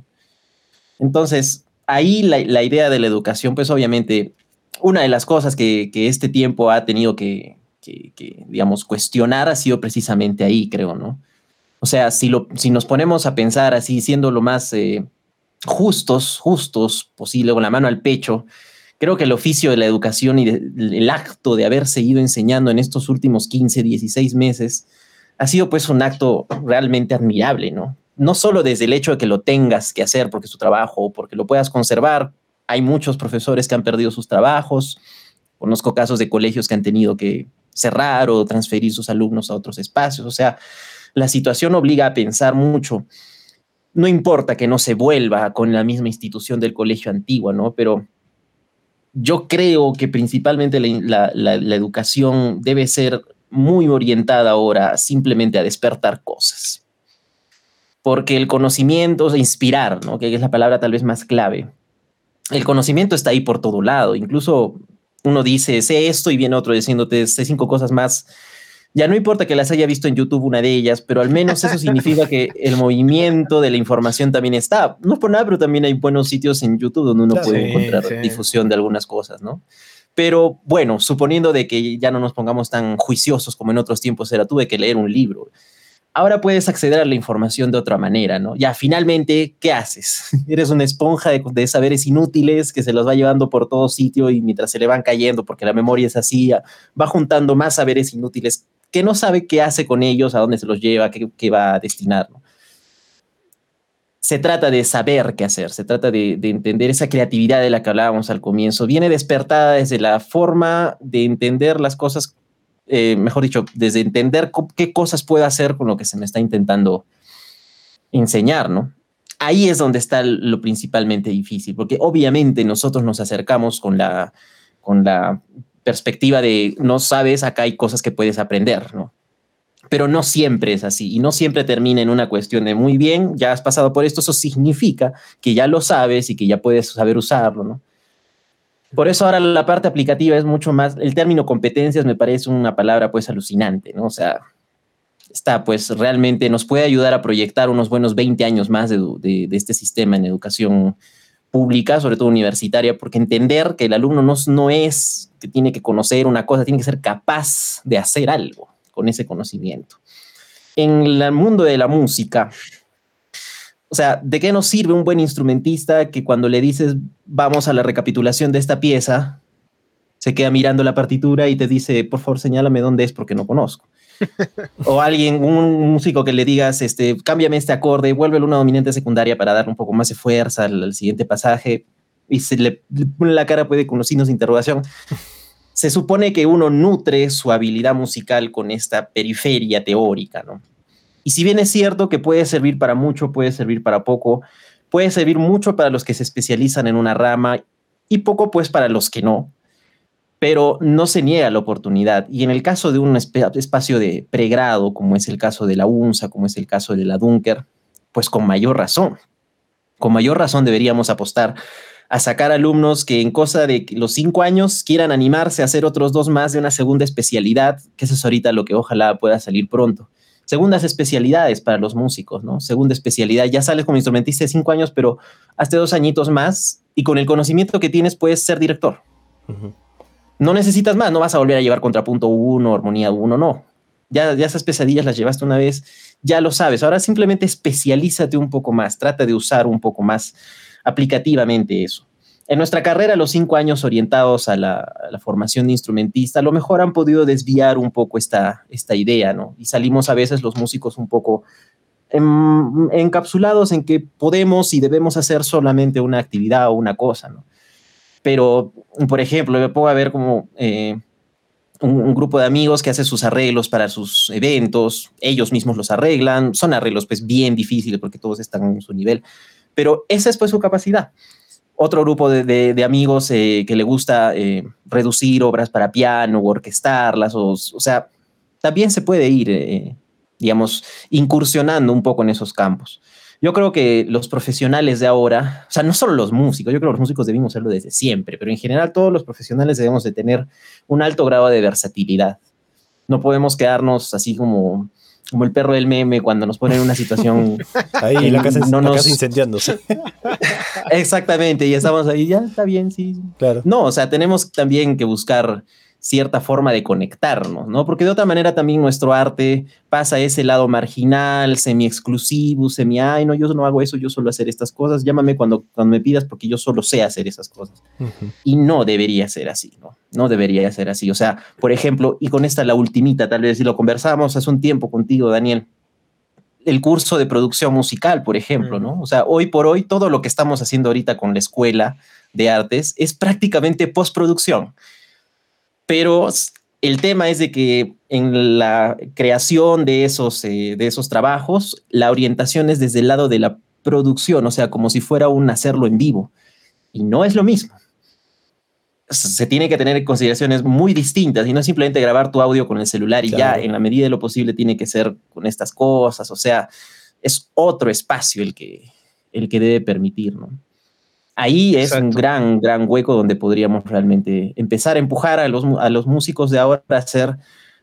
Entonces, ahí la, idea de la educación, pues obviamente, una de las cosas que, este tiempo ha tenido que, digamos, cuestionar ha sido precisamente ahí, creo, ¿no? O sea, si, lo, si nos ponemos a pensar así, siendo lo más eh, justos, justos posible, con la mano al pecho, Creo que el oficio de la educación y el acto de haber seguido enseñando en estos últimos 15, 16 meses ha sido pues un acto realmente admirable, ¿no? No solo desde el hecho de que lo tengas que hacer porque es tu trabajo o porque lo puedas conservar. Hay muchos profesores que han perdido sus trabajos. Conozco casos de colegios que han tenido que cerrar o transferir sus alumnos a otros espacios. O sea, la situación obliga a pensar mucho. No importa que no se vuelva con la misma institución del colegio antiguo, ¿no? Pero yo creo que principalmente la, educación debe ser muy orientada ahora simplemente a despertar cosas. Porque el conocimiento, inspirar, ¿no? que es la palabra tal vez más clave, el conocimiento está ahí por todo lado. Incluso uno dice, sé esto y viene otro diciéndote, sé cinco cosas más ya no importa que las haya visto en YouTube una de ellas, pero al menos eso significa que el movimiento de la información también está. No es por nada, pero también hay buenos sitios en YouTube donde uno puede encontrar difusión de algunas cosas, ¿no? Pero bueno, suponiendo de que ya no nos pongamos tan juiciosos como en otros tiempos era, tuve que leer un libro. Ahora puedes acceder a la información de otra manera, ¿no? Ya finalmente, ¿qué haces? Eres una esponja de, de saberes inútiles que se los va llevando por todo sitio y mientras se le van cayendo, porque la memoria es así, va juntando más saberes inútiles que no sabe qué hace con ellos, a dónde se los lleva, qué, va a destinar. Se trata de saber qué hacer, se trata de, entender esa creatividad de la que hablábamos al comienzo. Viene despertada desde la forma de entender las cosas eh, mejor dicho, desde entender qué cosas puedo hacer con lo que se me está intentando enseñar, ¿no? Ahí es donde está lo principalmente difícil, porque obviamente nosotros nos acercamos con la, con la perspectiva de no sabes, acá hay cosas que puedes aprender, ¿no? Pero no siempre es así y no siempre termina en una cuestión de muy bien, ya has pasado por esto, eso significa que ya lo sabes y que ya puedes saber usarlo, ¿no? Por eso ahora la parte aplicativa es mucho más, el término competencias me parece una palabra pues alucinante, ¿no? O sea, está pues realmente nos puede ayudar a proyectar unos buenos 20 años más de, este sistema en educación pública, sobre todo universitaria, porque entender que el alumno no, no es que tiene que conocer una cosa, tiene que ser capaz de hacer algo con ese conocimiento. En el mundo de la música, o sea, ¿de qué nos sirve un buen instrumentista que cuando le dices vamos a la recapitulación de esta pieza, se queda mirando la partitura y te dice, por favor, señálame dónde es porque no conozco? o alguien, un músico que le digas, este, cámbiame este acorde, vuélvelo una dominante secundaria para dar un poco más de fuerza al, siguiente pasaje, y se le, pone la cara puede con los signos de interrogación. se supone que uno nutre su habilidad musical con esta periferia teórica, ¿no? Y si bien es cierto que puede servir para mucho, puede servir para poco, puede servir mucho para los que se especializan en una rama y poco pues para los que no, pero no se niega la oportunidad. Y en el caso de un espacio de pregrado, como es el caso de la UNSA, como es el caso de la Dunker, pues con mayor razón, con mayor razón deberíamos apostar a sacar alumnos que en cosa de los cinco años quieran animarse a hacer otros dos más de una segunda especialidad, que eso es ahorita lo que ojalá pueda salir pronto. Segundas especialidades para los músicos, ¿no? Segunda especialidad, ya sales como instrumentista de cinco años, pero hasta dos añitos más y con el conocimiento que tienes puedes ser director. No necesitas más, no vas a volver a llevar contrapunto 1, armonía 1, no. Ya, ya esas pesadillas las llevaste una vez, ya lo sabes. Ahora simplemente especialízate un poco más, trata de usar un poco más aplicativamente eso. En nuestra carrera, los cinco años orientados a la, formación de instrumentista, a lo mejor han podido desviar un poco esta, idea, ¿no? Y salimos a veces los músicos un poco encapsulados en que podemos y debemos hacer solamente una actividad o una cosa, ¿no? pero, por ejemplo, me puedo ver como eh, un, grupo de amigos que hace sus arreglos para sus eventos, ellos mismos los arreglan, son arreglos pues bien difíciles porque todos están en su nivel, pero esa es pues su capacidad. Otro grupo de, amigos eh, que le gusta eh, reducir obras para piano o orquestarlas, o, o sea, también se puede ir, digamos, incursionando un poco en esos campos. Yo creo que los profesionales de ahora, o sea, no solo los músicos, yo creo que los músicos debimos serlo desde siempre, pero en general todos los profesionales debemos de tener un alto grado de versatilidad. No podemos quedarnos así como, como el perro del meme cuando nos ponen en una situación... ahí, la casa, no nos... incendiándose. Exactamente, y estamos ahí, ya está bien, sí. Claro. No, o sea, tenemos también que buscar cierta forma de conectarnos, ¿no? Porque de otra manera también nuestro arte pasa a ese lado marginal, semi-exclusivo, semi, ay, no, yo no hago eso, yo solo hacer estas cosas, llámame cuando, cuando me pidas porque yo solo sé hacer esas cosas. Y no debería ser así, ¿no? No debería ser así. O sea, por ejemplo, y con esta la ultimita, tal vez si lo conversamos hace un tiempo contigo, Daniel, el curso de producción musical, por ejemplo, ¿no? O sea, hoy por hoy todo lo que estamos haciendo ahorita con la escuela de artes es prácticamente postproducción pero el tema es de que en la creación de esos, eh, de esos trabajos, la orientación es desde el lado de la producción, o sea, como si fuera un hacerlo en vivo. Y no es lo mismo. Se tiene que tener consideraciones muy distintas y no simplemente grabar tu audio con el celular y ya, en la medida de lo posible, tiene que ser con estas cosas. O sea, es otro espacio el que, el que debe permitir, ¿no? Ahí es un gran, gran hueco donde podríamos realmente empezar a empujar a los, a los músicos de ahora a ser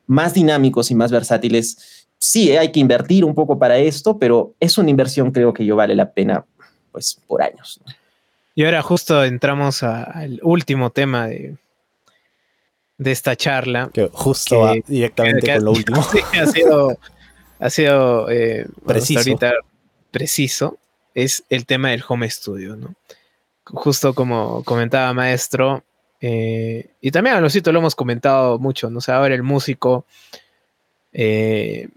más dinámicos y más versátiles. Sí, hay que invertir un poco para esto, pero es una inversión creo que yo vale la pena pues por años. Y ahora justo entramos al último tema de, de esta charla. Que justo va directamente con lo último. ha sido, ha sido eh, preciso. preciso. Es el tema del home studio, ¿no? Justo como comentaba Maestro, eh, y también a Losito lo hemos comentado mucho, ¿no? O sea, ahora el músico eh,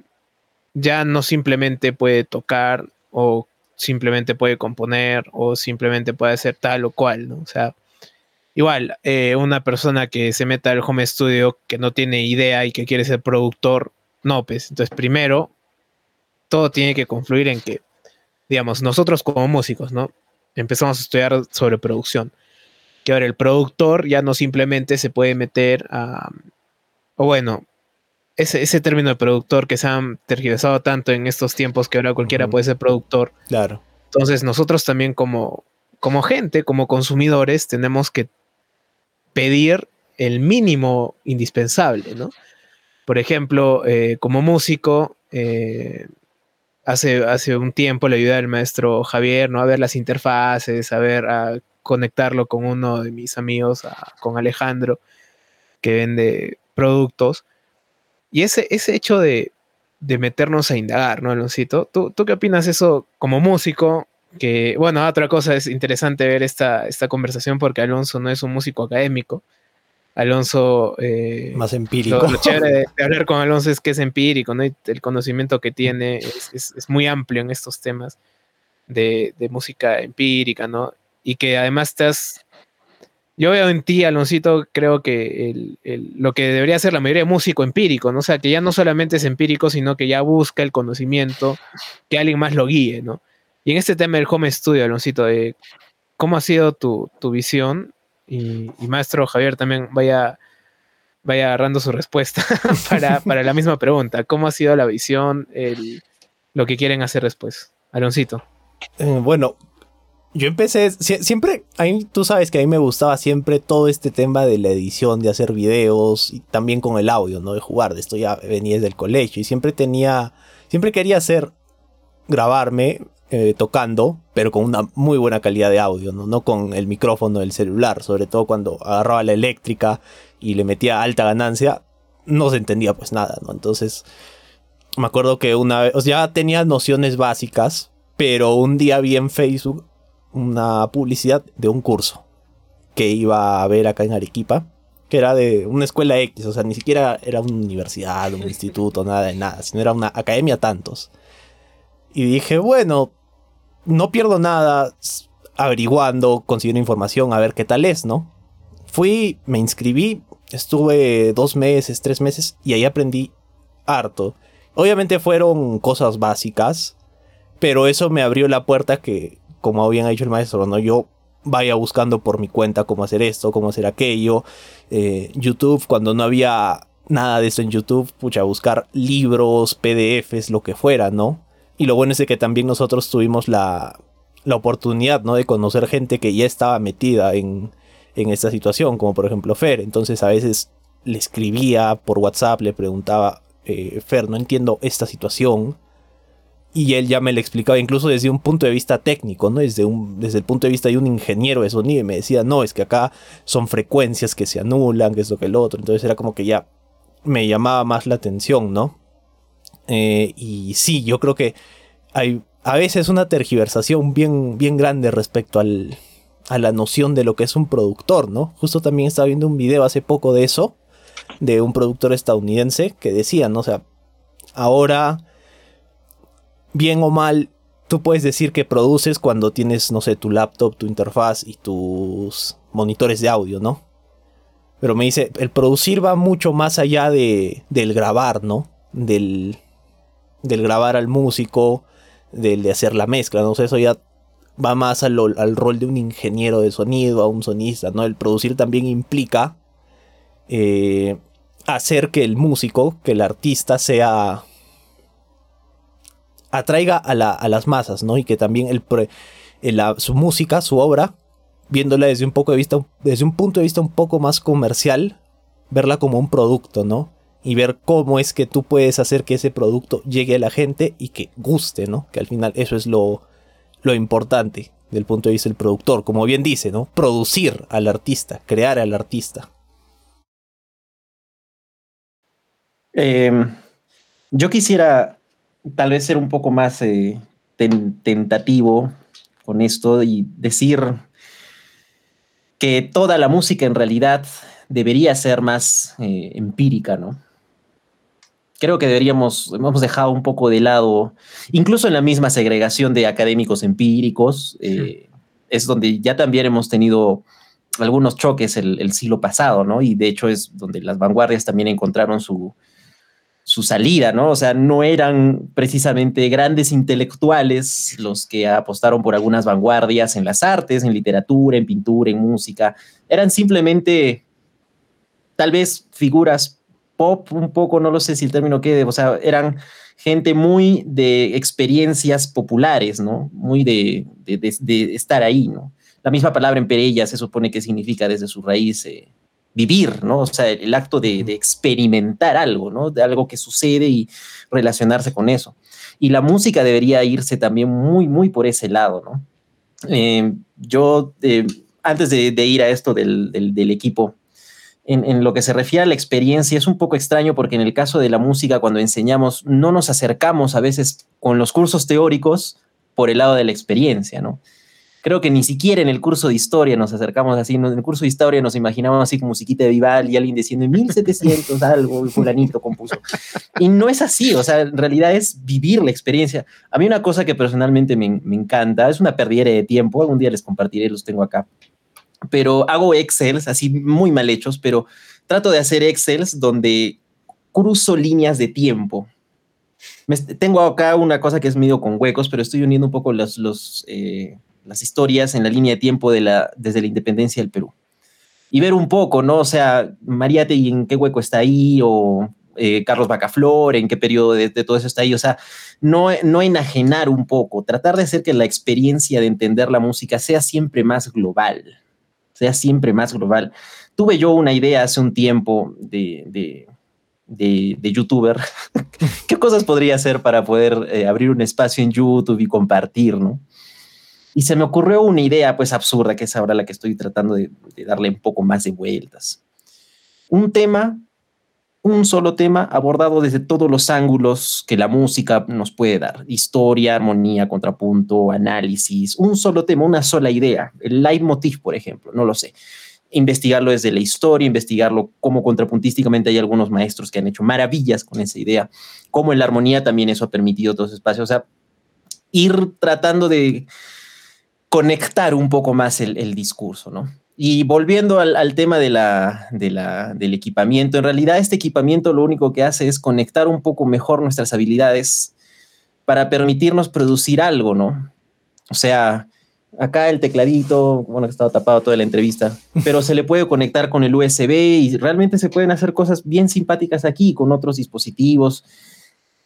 ya no simplemente puede tocar o simplemente puede componer o simplemente puede hacer tal o cual, ¿no? O sea, igual, eh, una persona que se meta al home studio que no tiene idea y que quiere ser productor, no, pues. Entonces, primero, todo tiene que confluir en que, digamos, nosotros como músicos, ¿no? Empezamos a estudiar sobre producción. Que ahora el productor ya no simplemente se puede meter a. O bueno, ese, ese término de productor que se han tergiversado tanto en estos tiempos que ahora cualquiera puede ser productor. Claro. Entonces, nosotros también como, como gente, como consumidores, tenemos que pedir el mínimo indispensable, ¿no? Por ejemplo, eh, como músico, eh, hace, hace un tiempo le ayudé al maestro Javier, ¿no? A ver las interfaces, a ver, a conectarlo con uno de mis amigos, con Alejandro, que vende productos. Y ese, ese hecho de, meternos a indagar, ¿no, Aloncito? ¿Tú, ¿Tú qué opinas eso como músico? que, bueno, otra cosa es interesante ver esta, esta conversación porque Alonso no es un músico académico. Alonso... Eh, Más empírico. Lo, chévere de, hablar con Alonso es que es empírico, ¿no? el conocimiento que tiene es, muy amplio en estos temas de, música empírica, ¿no? Y que además estás... Yo veo en ti, Aloncito, creo que lo que debería ser la mayoría de músico empírico, ¿no? O sea, que ya no solamente es empírico, sino que ya busca el conocimiento, que alguien más lo guíe, ¿no? Y en este tema del home studio, Aloncito, de ¿cómo ha sido tu, visión? Y, maestro Javier también vaya, vaya agarrando su respuesta para, la misma pregunta. ¿Cómo ha sido la visión, lo que quieren hacer después? Aloncito. Eh, bueno, yo empecé, siempre, a tú sabes que a mí me gustaba siempre todo este tema de la edición, de hacer videos y también con el audio, ¿no? De jugar, de esto ya venía desde el colegio y siempre tenía, siempre quería hacer, grabarme eh, tocando, pero con una muy buena calidad de audio, ¿no? no con el micrófono del celular, sobre todo cuando agarraba la eléctrica y le metía alta ganancia, no se entendía pues nada, ¿no? Entonces, me acuerdo que una vez, o sea, ya tenía nociones básicas, pero un día vi en Facebook una publicidad de un curso que iba a ver acá en Arequipa, que era de una escuela X, o sea, ni siquiera era una universidad, un instituto, nada de nada, sino era una academia tantos. Y dije, bueno, no pierdo nada averiguando, consiguiendo información, a ver qué tal es, ¿no? Fui, me inscribí, estuve dos meses, tres meses y ahí aprendí harto. Obviamente fueron cosas básicas, pero eso me abrió la puerta que, como habían dicho el maestro, ¿no? Yo vaya buscando por mi cuenta cómo hacer esto, cómo hacer aquello. Eh, YouTube, cuando no había nada de esto en YouTube, pucha, buscar libros, PDFs, lo que fuera, ¿no? Y lo bueno es que también nosotros tuvimos la, oportunidad, ¿no? De conocer gente que ya estaba metida en, esta situación, como por ejemplo Fer. Entonces a veces le escribía por WhatsApp, le preguntaba, eh, Fer, no entiendo esta situación. Y él ya me lo explicaba incluso desde un punto de vista técnico, ¿no? Desde, un, desde el punto de vista de un ingeniero de sonido. Y me decía, no, es que acá son frecuencias que se anulan, que esto que el otro. Entonces era como que ya me llamaba más la atención, ¿no? Eh, y sí, yo creo que hay a veces una tergiversación bien, bien grande respecto al, a la noción de lo que es un productor, ¿no? Justo también estaba viendo un video hace poco de eso, de un productor estadounidense que decía, ¿no? O sea, ahora, bien o mal, tú puedes decir que produces cuando tienes, no sé, tu laptop, tu interfaz y tus monitores de audio, ¿no? Pero me dice, el producir va mucho más allá de, del grabar, ¿no? Del, del grabar al músico, del de hacer la mezcla, ¿no? sé, eso ya va más al, rol de un ingeniero de sonido, a un sonista, ¿no? El producir también implica eh, hacer que el músico, que el artista sea... atraiga a, las masas, ¿no? Y que también el, su música, su obra, viéndola desde un, poco de vista, desde un punto de vista un poco más comercial, verla como un producto, ¿no? Y ver cómo es que tú puedes hacer que ese producto llegue a la gente y que guste, ¿no? Que al final eso es lo, lo importante del punto de vista del productor, como bien dice, ¿no? Producir al artista, crear al artista. Em, yo quisiera tal vez ser un poco más eh, tentativo con esto y decir que toda la música en realidad debería ser más eh, empírica, ¿no? Creo que deberíamos, hemos dejado un poco de lado, incluso en la misma segregación de académicos empíricos, eh, es donde ya también hemos tenido algunos choques el, siglo pasado, ¿no? Y de hecho es donde las vanguardias también encontraron su, su salida, ¿no? O sea, no eran precisamente grandes intelectuales los que apostaron por algunas vanguardias en las artes, en literatura, en pintura, en música. Eran simplemente tal vez figuras pop un poco, no lo sé si el término quede, o sea, eran gente muy de experiencias populares, ¿no? Muy de, de, estar ahí, ¿no? La misma palabra en Perella se supone que significa desde su raíz eh, vivir, ¿no? O sea, el acto de, experimentar algo, ¿no? De algo que sucede y relacionarse con eso. Y la música debería irse también muy, muy por ese lado, ¿no? Eh, yo, eh, antes de, ir a esto del, del equipo, en, lo que se refiere a la experiencia es un poco extraño porque en el caso de la música, cuando enseñamos, no nos acercamos a veces con los cursos teóricos por el lado de la experiencia, ¿no? Creo que ni siquiera en el curso de historia nos acercamos así. En el curso de historia nos imaginamos así como musiquita de Vival y alguien diciendo en 1700 algo, fulanito compuso. Y no es así, o sea, en realidad es vivir la experiencia. A mí una cosa que personalmente me, me encanta, es una pérdida de tiempo, algún día les compartiré, los tengo acá pero hago Excels así muy mal hechos, pero trato de hacer Excels donde cruzo líneas de tiempo. tengo acá una cosa que es medio con huecos, pero estoy uniendo un poco los, eh, las historias en la línea de tiempo de la, desde la independencia del Perú. Y ver un poco, ¿no? O sea, Mariate, ¿en qué hueco está ahí? O eh, Carlos Bacaflor, ¿en qué periodo de, de, todo eso está ahí? O sea, no, no enajenar un poco, tratar de hacer que la experiencia de entender la música sea siempre más global sea siempre más global. Tuve yo una idea hace un tiempo de, de, youtuber. ¿Qué cosas podría hacer para poder eh, abrir un espacio en YouTube y compartir, no? Y se me ocurrió una idea pues absurda, que es ahora la que estoy tratando de, de darle un poco más de vueltas. Un tema un solo tema abordado desde todos los ángulos que la música nos puede dar. Historia, armonía, contrapunto, análisis. Un solo tema, una sola idea. El leitmotiv, por ejemplo, no lo sé. Investigarlo desde la historia, investigarlo como contrapuntísticamente hay algunos maestros que han hecho maravillas con esa idea. Como en la armonía también eso ha permitido otros espacios. O sea, ir tratando de conectar un poco más el, el discurso, ¿no? Y volviendo al, tema de la, del equipamiento, en realidad este equipamiento lo único que hace es conectar un poco mejor nuestras habilidades para permitirnos producir algo, ¿no? O sea, acá el tecladito, bueno, que estaba tapado toda la entrevista, pero se le puede conectar con el USB y realmente se pueden hacer cosas bien simpáticas aquí con otros dispositivos.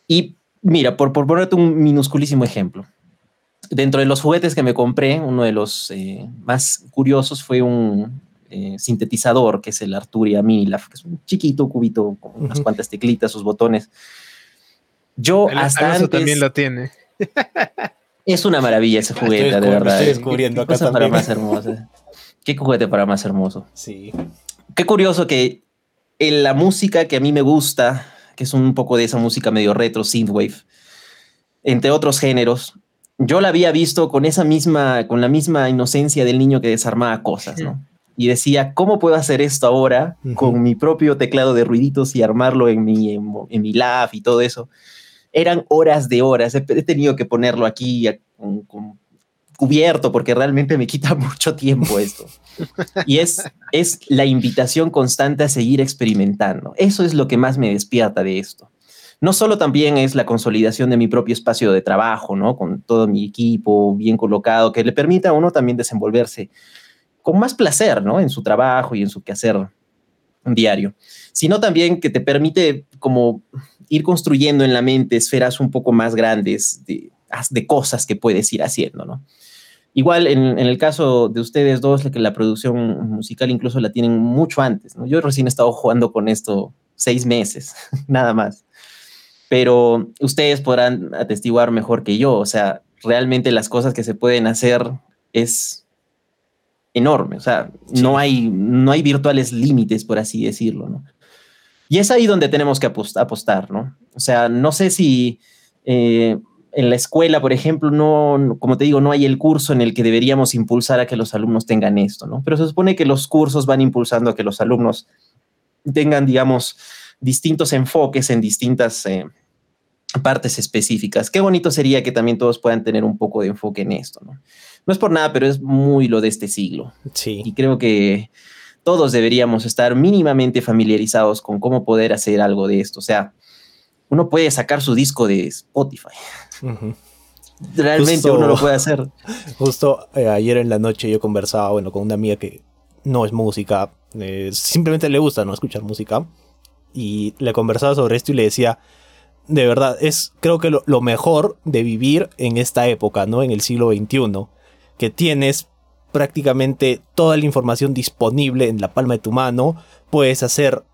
Y mira, por, por ponerte un minusculísimo ejemplo, dentro de los juguetes que me compré, uno de los eh, más curiosos fue un eh, sintetizador, que es el Arturia Minilaf, que es un chiquito cubito con unas cuantas teclitas, sus botones. Yo hasta antes... también lo tiene. es una maravilla ese juguete, de verdad. Estoy descubriendo ¿Qué acá para más hermosa. Qué juguete para más hermoso. Sí. Qué curioso que en la música que a mí me gusta, que es un poco de esa música medio retro, synthwave, entre otros géneros, yo la había visto con esa misma, con la misma inocencia del niño que desarmaba cosas, ¿no? Y decía, ¿cómo puedo hacer esto ahora con mi propio teclado de ruiditos y armarlo en mi, en, mi lab y todo eso? Eran horas de horas. He, tenido que ponerlo aquí cubierto porque realmente me quita mucho tiempo esto. Y es, es la invitación constante a seguir experimentando. Eso es lo que más me despierta de esto no solo también es la consolidación de mi propio espacio de trabajo, ¿no? Con todo mi equipo bien colocado, que le permita a uno también desenvolverse con más placer, ¿no? En su trabajo y en su quehacer diario, sino también que te permite como ir construyendo en la mente esferas un poco más grandes de, cosas que puedes ir haciendo, ¿no? Igual en, el caso de ustedes dos, que la producción musical incluso la tienen mucho antes, ¿no? Yo recién he estado jugando con esto seis meses, nada más pero ustedes podrán atestiguar mejor que yo, o sea, realmente las cosas que se pueden hacer es enorme, o sea, no, hay, no hay virtuales límites, por así decirlo, ¿no? Y es ahí donde tenemos que apostar, ¿no? O sea, no sé si eh, en la escuela, por ejemplo, no, como te digo, no hay el curso en el que deberíamos impulsar a que los alumnos tengan esto, ¿no? Pero se supone que los cursos van impulsando a que los alumnos tengan, digamos, distintos enfoques en distintas... Eh, partes específicas. Qué bonito sería que también todos puedan tener un poco de enfoque en esto, ¿no? No es por nada, pero es muy lo de este siglo. Sí. Y creo que todos deberíamos estar mínimamente familiarizados con cómo poder hacer algo de esto. O sea, uno puede sacar su disco de Spotify. Realmente uno lo puede hacer. Justo eh, ayer en la noche yo conversaba, bueno, con una amiga que no es música, eh, simplemente le gusta no escuchar música. Y le conversaba sobre esto y le decía, de verdad, es creo que lo, lo mejor de vivir en esta época, ¿no? En el siglo XXI, que tienes prácticamente toda la información disponible en la palma de tu mano, puedes hacer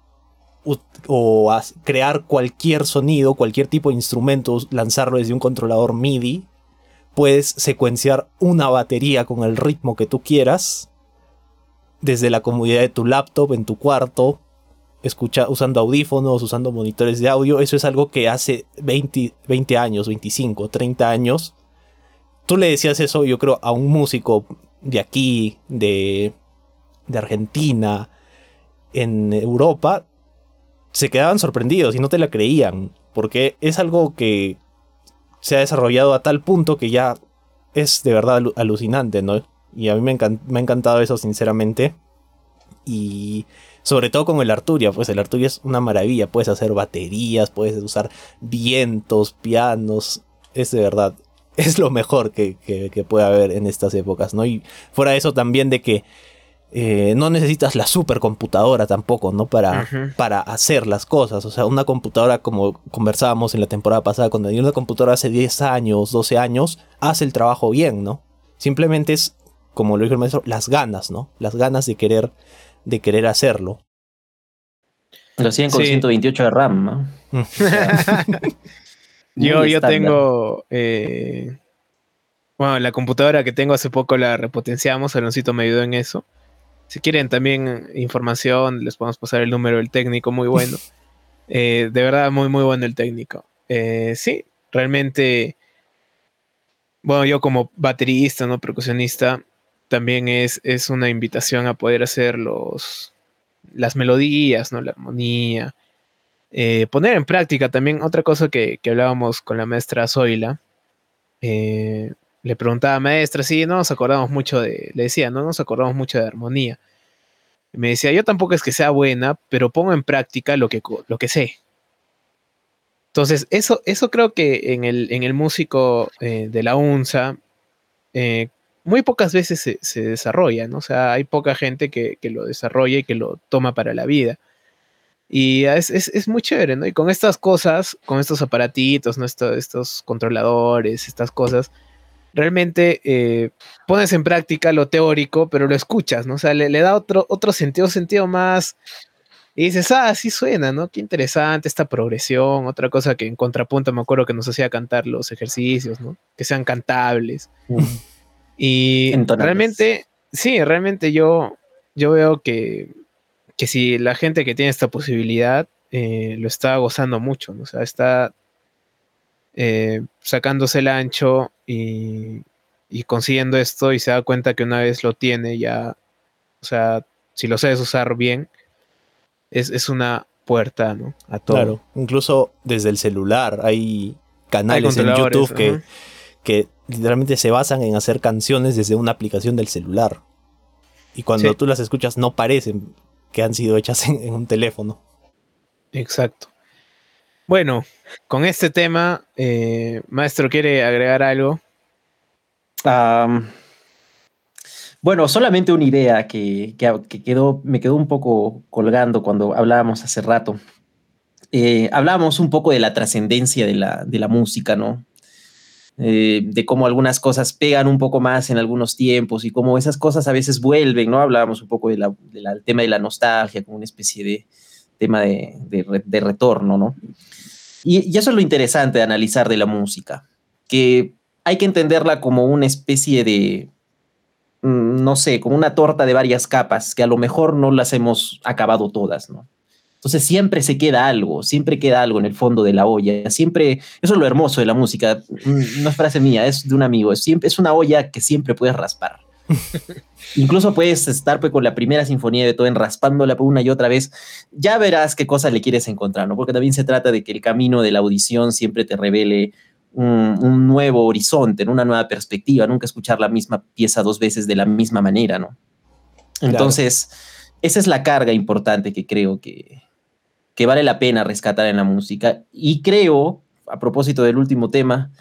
o crear cualquier sonido, cualquier tipo de instrumento, lanzarlo desde un controlador MIDI. Puedes secuenciar una batería con el ritmo que tú quieras desde la comodidad de tu laptop en tu cuarto, escucha, usando audífonos, usando monitores de audio. Eso es algo que hace 20, 20 años, 25, 30 años. Tú le decías eso, yo creo, a un músico de aquí, de, de Argentina, en Europa, se quedaban sorprendidos y no te la creían, porque es algo que se ha desarrollado a tal punto que ya es de verdad alucinante, ¿no? Y a mí me, me ha encantado eso, sinceramente. Y sobre todo con el Arturia, pues el Arturia es una maravilla, puedes hacer baterías, puedes usar vientos, pianos, es de verdad, es lo mejor que, que puede haber en estas épocas, ¿no? Y fuera de eso también de que eh, no necesitas la supercomputadora tampoco, ¿no? Para, para hacer las cosas. O sea, una computadora, como conversábamos en la temporada pasada, cuando hay una computadora hace 10 años, 12 años, hace el trabajo bien, ¿no? Simplemente es, como lo dijo el maestro, las ganas, ¿no? Las ganas de querer, de querer hacerlo. Lo hacían con 128 de RAM, ¿no? yo, yo tengo. Eh, bueno, la computadora que tengo hace poco la repotenciamos, Aloncito me ayudó en eso. Si quieren también información, les podemos pasar el número del técnico, muy bueno. Eh, de verdad, muy, muy bueno el técnico. Eh, sí, realmente, bueno, yo como baterista, ¿no? Percusionista, también es, es una invitación a poder hacer los, las melodías, ¿no? La armonía. Eh, poner en práctica también otra cosa que, que hablábamos con la maestra Zoila. Eh, le preguntaba, maestra, sí, no nos acordamos mucho de, le decía, no nos acordamos mucho de armonía. me decía, yo tampoco es que sea buena, pero pongo en práctica lo que, lo que sé. Entonces, eso, eso creo que en el, en el músico eh, de la UNSA, muy pocas veces se, desarrolla, ¿no? O sea, hay poca gente que, lo desarrolla y que lo toma para la vida. Y es, es, muy chévere, ¿no? Y con estas cosas, con estos aparatitos, ¿no? estos controladores, estas cosas, realmente eh, pones en práctica lo teórico, pero lo escuchas, ¿no? O sea, le, da otro, otro sentido, sentido más. Y dices, ah, sí suena, ¿no? Qué interesante esta progresión. Otra cosa que en contrapunto me acuerdo que nos hacía cantar los ejercicios, ¿no? Que sean cantables. Y realmente, sí, realmente yo, yo veo que, que si la gente que tiene esta posibilidad eh, lo está gozando mucho, ¿no? O sea, está eh, sacándose el ancho y, consiguiendo esto y se da cuenta que una vez lo tiene ya, o sea, si lo sabes usar bien, es, una puerta, ¿no? A todo. Claro, incluso desde el celular hay canales en YouTube que, que literalmente se basan en hacer canciones desde una aplicación del celular. Y cuando tú las escuchas no parecen que han sido hechas en un teléfono. Exacto. Bueno, con este tema, eh, maestro, ¿quiere agregar algo? bueno, solamente una idea que, quedó, me quedó un poco colgando cuando hablábamos hace rato. Eh, hablábamos un poco de la trascendencia de la, de la, música, ¿no? Eh, de cómo algunas cosas pegan un poco más en algunos tiempos y cómo esas cosas a veces vuelven, ¿no? Hablábamos un poco del tema de la nostalgia, como una especie de tema de, de retorno, ¿no? Y, eso es lo interesante de analizar de la música, que hay que entenderla como una especie de, mm, no sé, como una torta de varias capas, que a lo mejor no las hemos acabado todas, ¿no? Entonces siempre se queda algo, siempre queda algo en el fondo de la olla. Siempre, eso es lo hermoso de la música. Mm, no es frase mía, es de un amigo. Es, siempre, es una olla que siempre puedes raspar. Incluso puedes estar pues, con la primera sinfonía de Beethoven raspándola una y otra vez. Ya verás qué cosa le quieres encontrar, ¿no? Porque también se trata de que el camino de la audición siempre te revele un, nuevo horizonte, una nueva perspectiva, nunca escuchar la misma pieza dos veces de la misma manera, ¿no? Entonces, esa es la carga importante que creo que, que vale la pena rescatar en la música. Y creo, a propósito del último tema,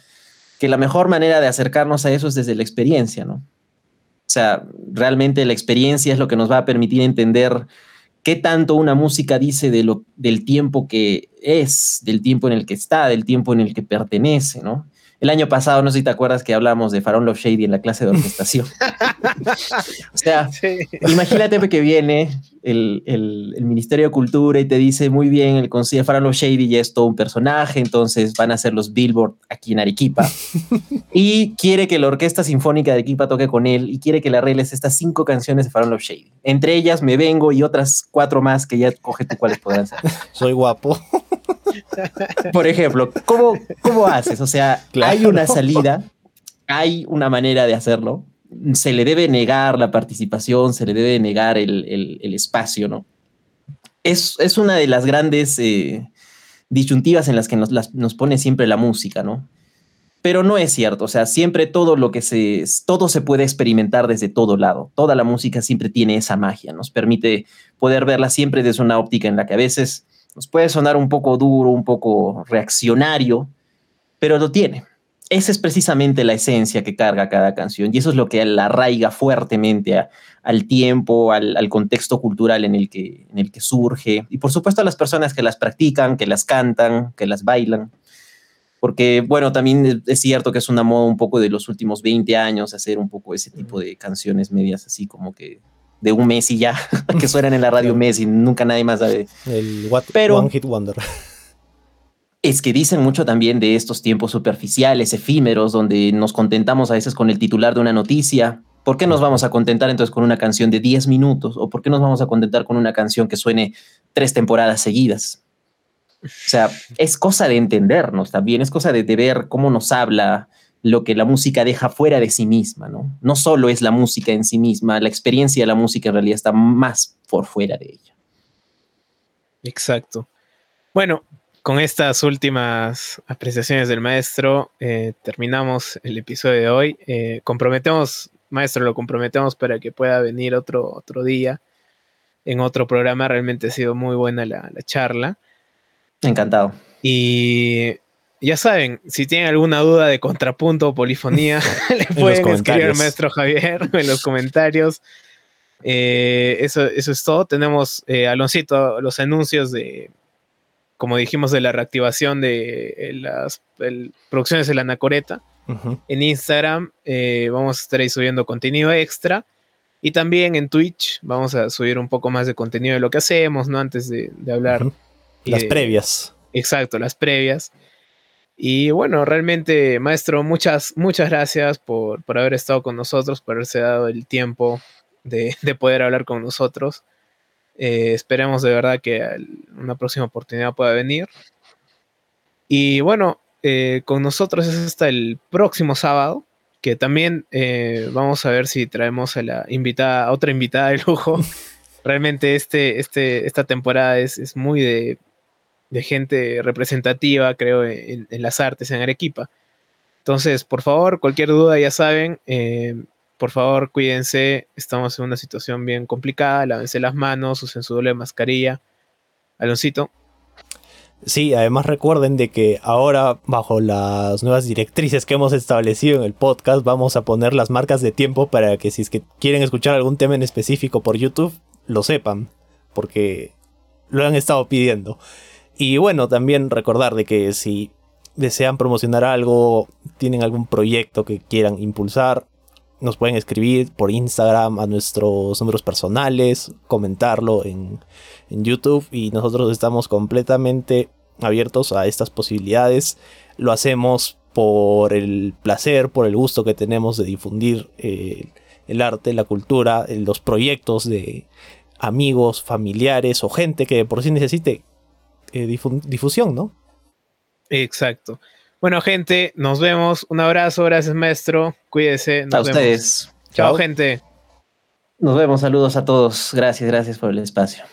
que la mejor manera de acercarnos a eso es desde la experiencia, ¿no? O sea, realmente la experiencia es lo que nos va a permitir entender qué tanto una música dice de lo, del tiempo que es, del tiempo en el que está, del tiempo en el que pertenece, ¿no? El año pasado, no sé si te acuerdas que hablamos de Farón Love Shady en la clase de orquestación. o sea, imagínate que viene el, Ministerio de Cultura y te dice muy bien, el Consejo de Farón Love Shady ya es todo un personaje, entonces van a hacer los Billboard aquí en Arequipa. y quiere que la Orquesta Sinfónica de Arequipa toque con él y quiere que le arregles estas cinco canciones de Farón Love Shady. Entre ellas Me Vengo y otras cuatro más que ya coge tú cuáles podrán ser. Soy guapo. Por ejemplo, ¿cómo, cómo haces? O sea, hay una salida, hay una manera de hacerlo. Se le debe negar la participación, se le debe negar el, espacio, ¿no? Es, es, una de las grandes eh, disyuntivas en las que nos, nos pone siempre la música, ¿no? pero no es cierto. O sea, siempre todo lo que se, todo se puede experimentar desde todo lado. Toda la música siempre tiene esa magia. Nos permite poder verla siempre desde una óptica en la que a veces nos puede sonar un poco duro, un poco reaccionario, pero lo tiene. Esa es precisamente la esencia que carga cada canción y eso es lo que la arraiga fuertemente al tiempo, al, contexto cultural en el, que, en el que surge y por supuesto a las personas que las practican, que las cantan, que las bailan. Porque, bueno, también es cierto que es una moda un poco de los últimos 20 años hacer un poco ese tipo de canciones medias así como que de un Messi ya, que suenan en la radio Messi, nunca nadie más sabe. El what, Pero, One Hit Wonder. Es que dicen mucho también de estos tiempos superficiales, efímeros, donde nos contentamos a veces con el titular de una noticia. ¿Por qué nos vamos a contentar entonces con una canción de 10 minutos? ¿O por qué nos vamos a contentar con una canción que suene tres temporadas seguidas? O sea, es cosa de entendernos también, es cosa de, de ver cómo nos habla, lo que la música deja fuera de sí misma, ¿no? No solo es la música en sí misma, la experiencia de la música en realidad está más por fuera de ella. Exacto. Bueno, con estas últimas apreciaciones del maestro, eh, terminamos el episodio de hoy. Eh, comprometemos, maestro, lo comprometemos para que pueda venir otro, otro día en otro programa. Realmente ha sido muy buena la, la charla. Encantado. Y ya saben, si tienen alguna duda de contrapunto o polifonía, le pueden escribir al maestro Javier en los comentarios. Eh, eso, eso es todo. Tenemos, eh, Aloncito, los anuncios de, como dijimos, de la reactivación de eh, las producciones de la Anacoreta. En Instagram vamos a estar ahí subiendo contenido extra. Y también en Twitch vamos a subir un poco más de contenido de lo que hacemos, ¿no? Antes de, hablar. Las previas. Exacto, las previas. Y bueno, realmente, maestro, muchas, muchas gracias por, haber estado con nosotros, por haberse dado el tiempo de, poder hablar con nosotros. Eh, esperemos de verdad que una próxima oportunidad pueda venir. Y bueno, eh, con nosotros es hasta el próximo sábado, que también eh, vamos a ver si traemos a la invitada, a otra invitada de lujo. Realmente este, este, esta temporada es, es muy de de gente representativa, creo, en, las artes en Arequipa. Entonces, por favor, cualquier duda ya saben, eh, por favor, cuídense, estamos en una situación bien complicada, lávense las manos, usen su doble mascarilla. Aloncito. Sí, además recuerden de que ahora bajo las nuevas directrices que hemos establecido en el podcast vamos a poner las marcas de tiempo para que si es que quieren escuchar algún tema en específico por YouTube, lo sepan, porque lo han estado pidiendo. Y bueno, también recordar de que si desean promocionar algo, tienen algún proyecto que quieran impulsar, nos pueden escribir por Instagram a nuestros números personales, comentarlo en, YouTube y nosotros estamos completamente abiertos a estas posibilidades. Lo hacemos por el placer, por el gusto que tenemos de difundir eh, el arte, la cultura, los proyectos de amigos, familiares o gente que por sí necesite eh, difusión, ¿no? Exacto. Bueno, gente, nos vemos. Un abrazo, gracias, maestro. Cuídese. a ustedes. Chao, gente. Nos vemos, saludos a todos. Gracias, gracias por el espacio.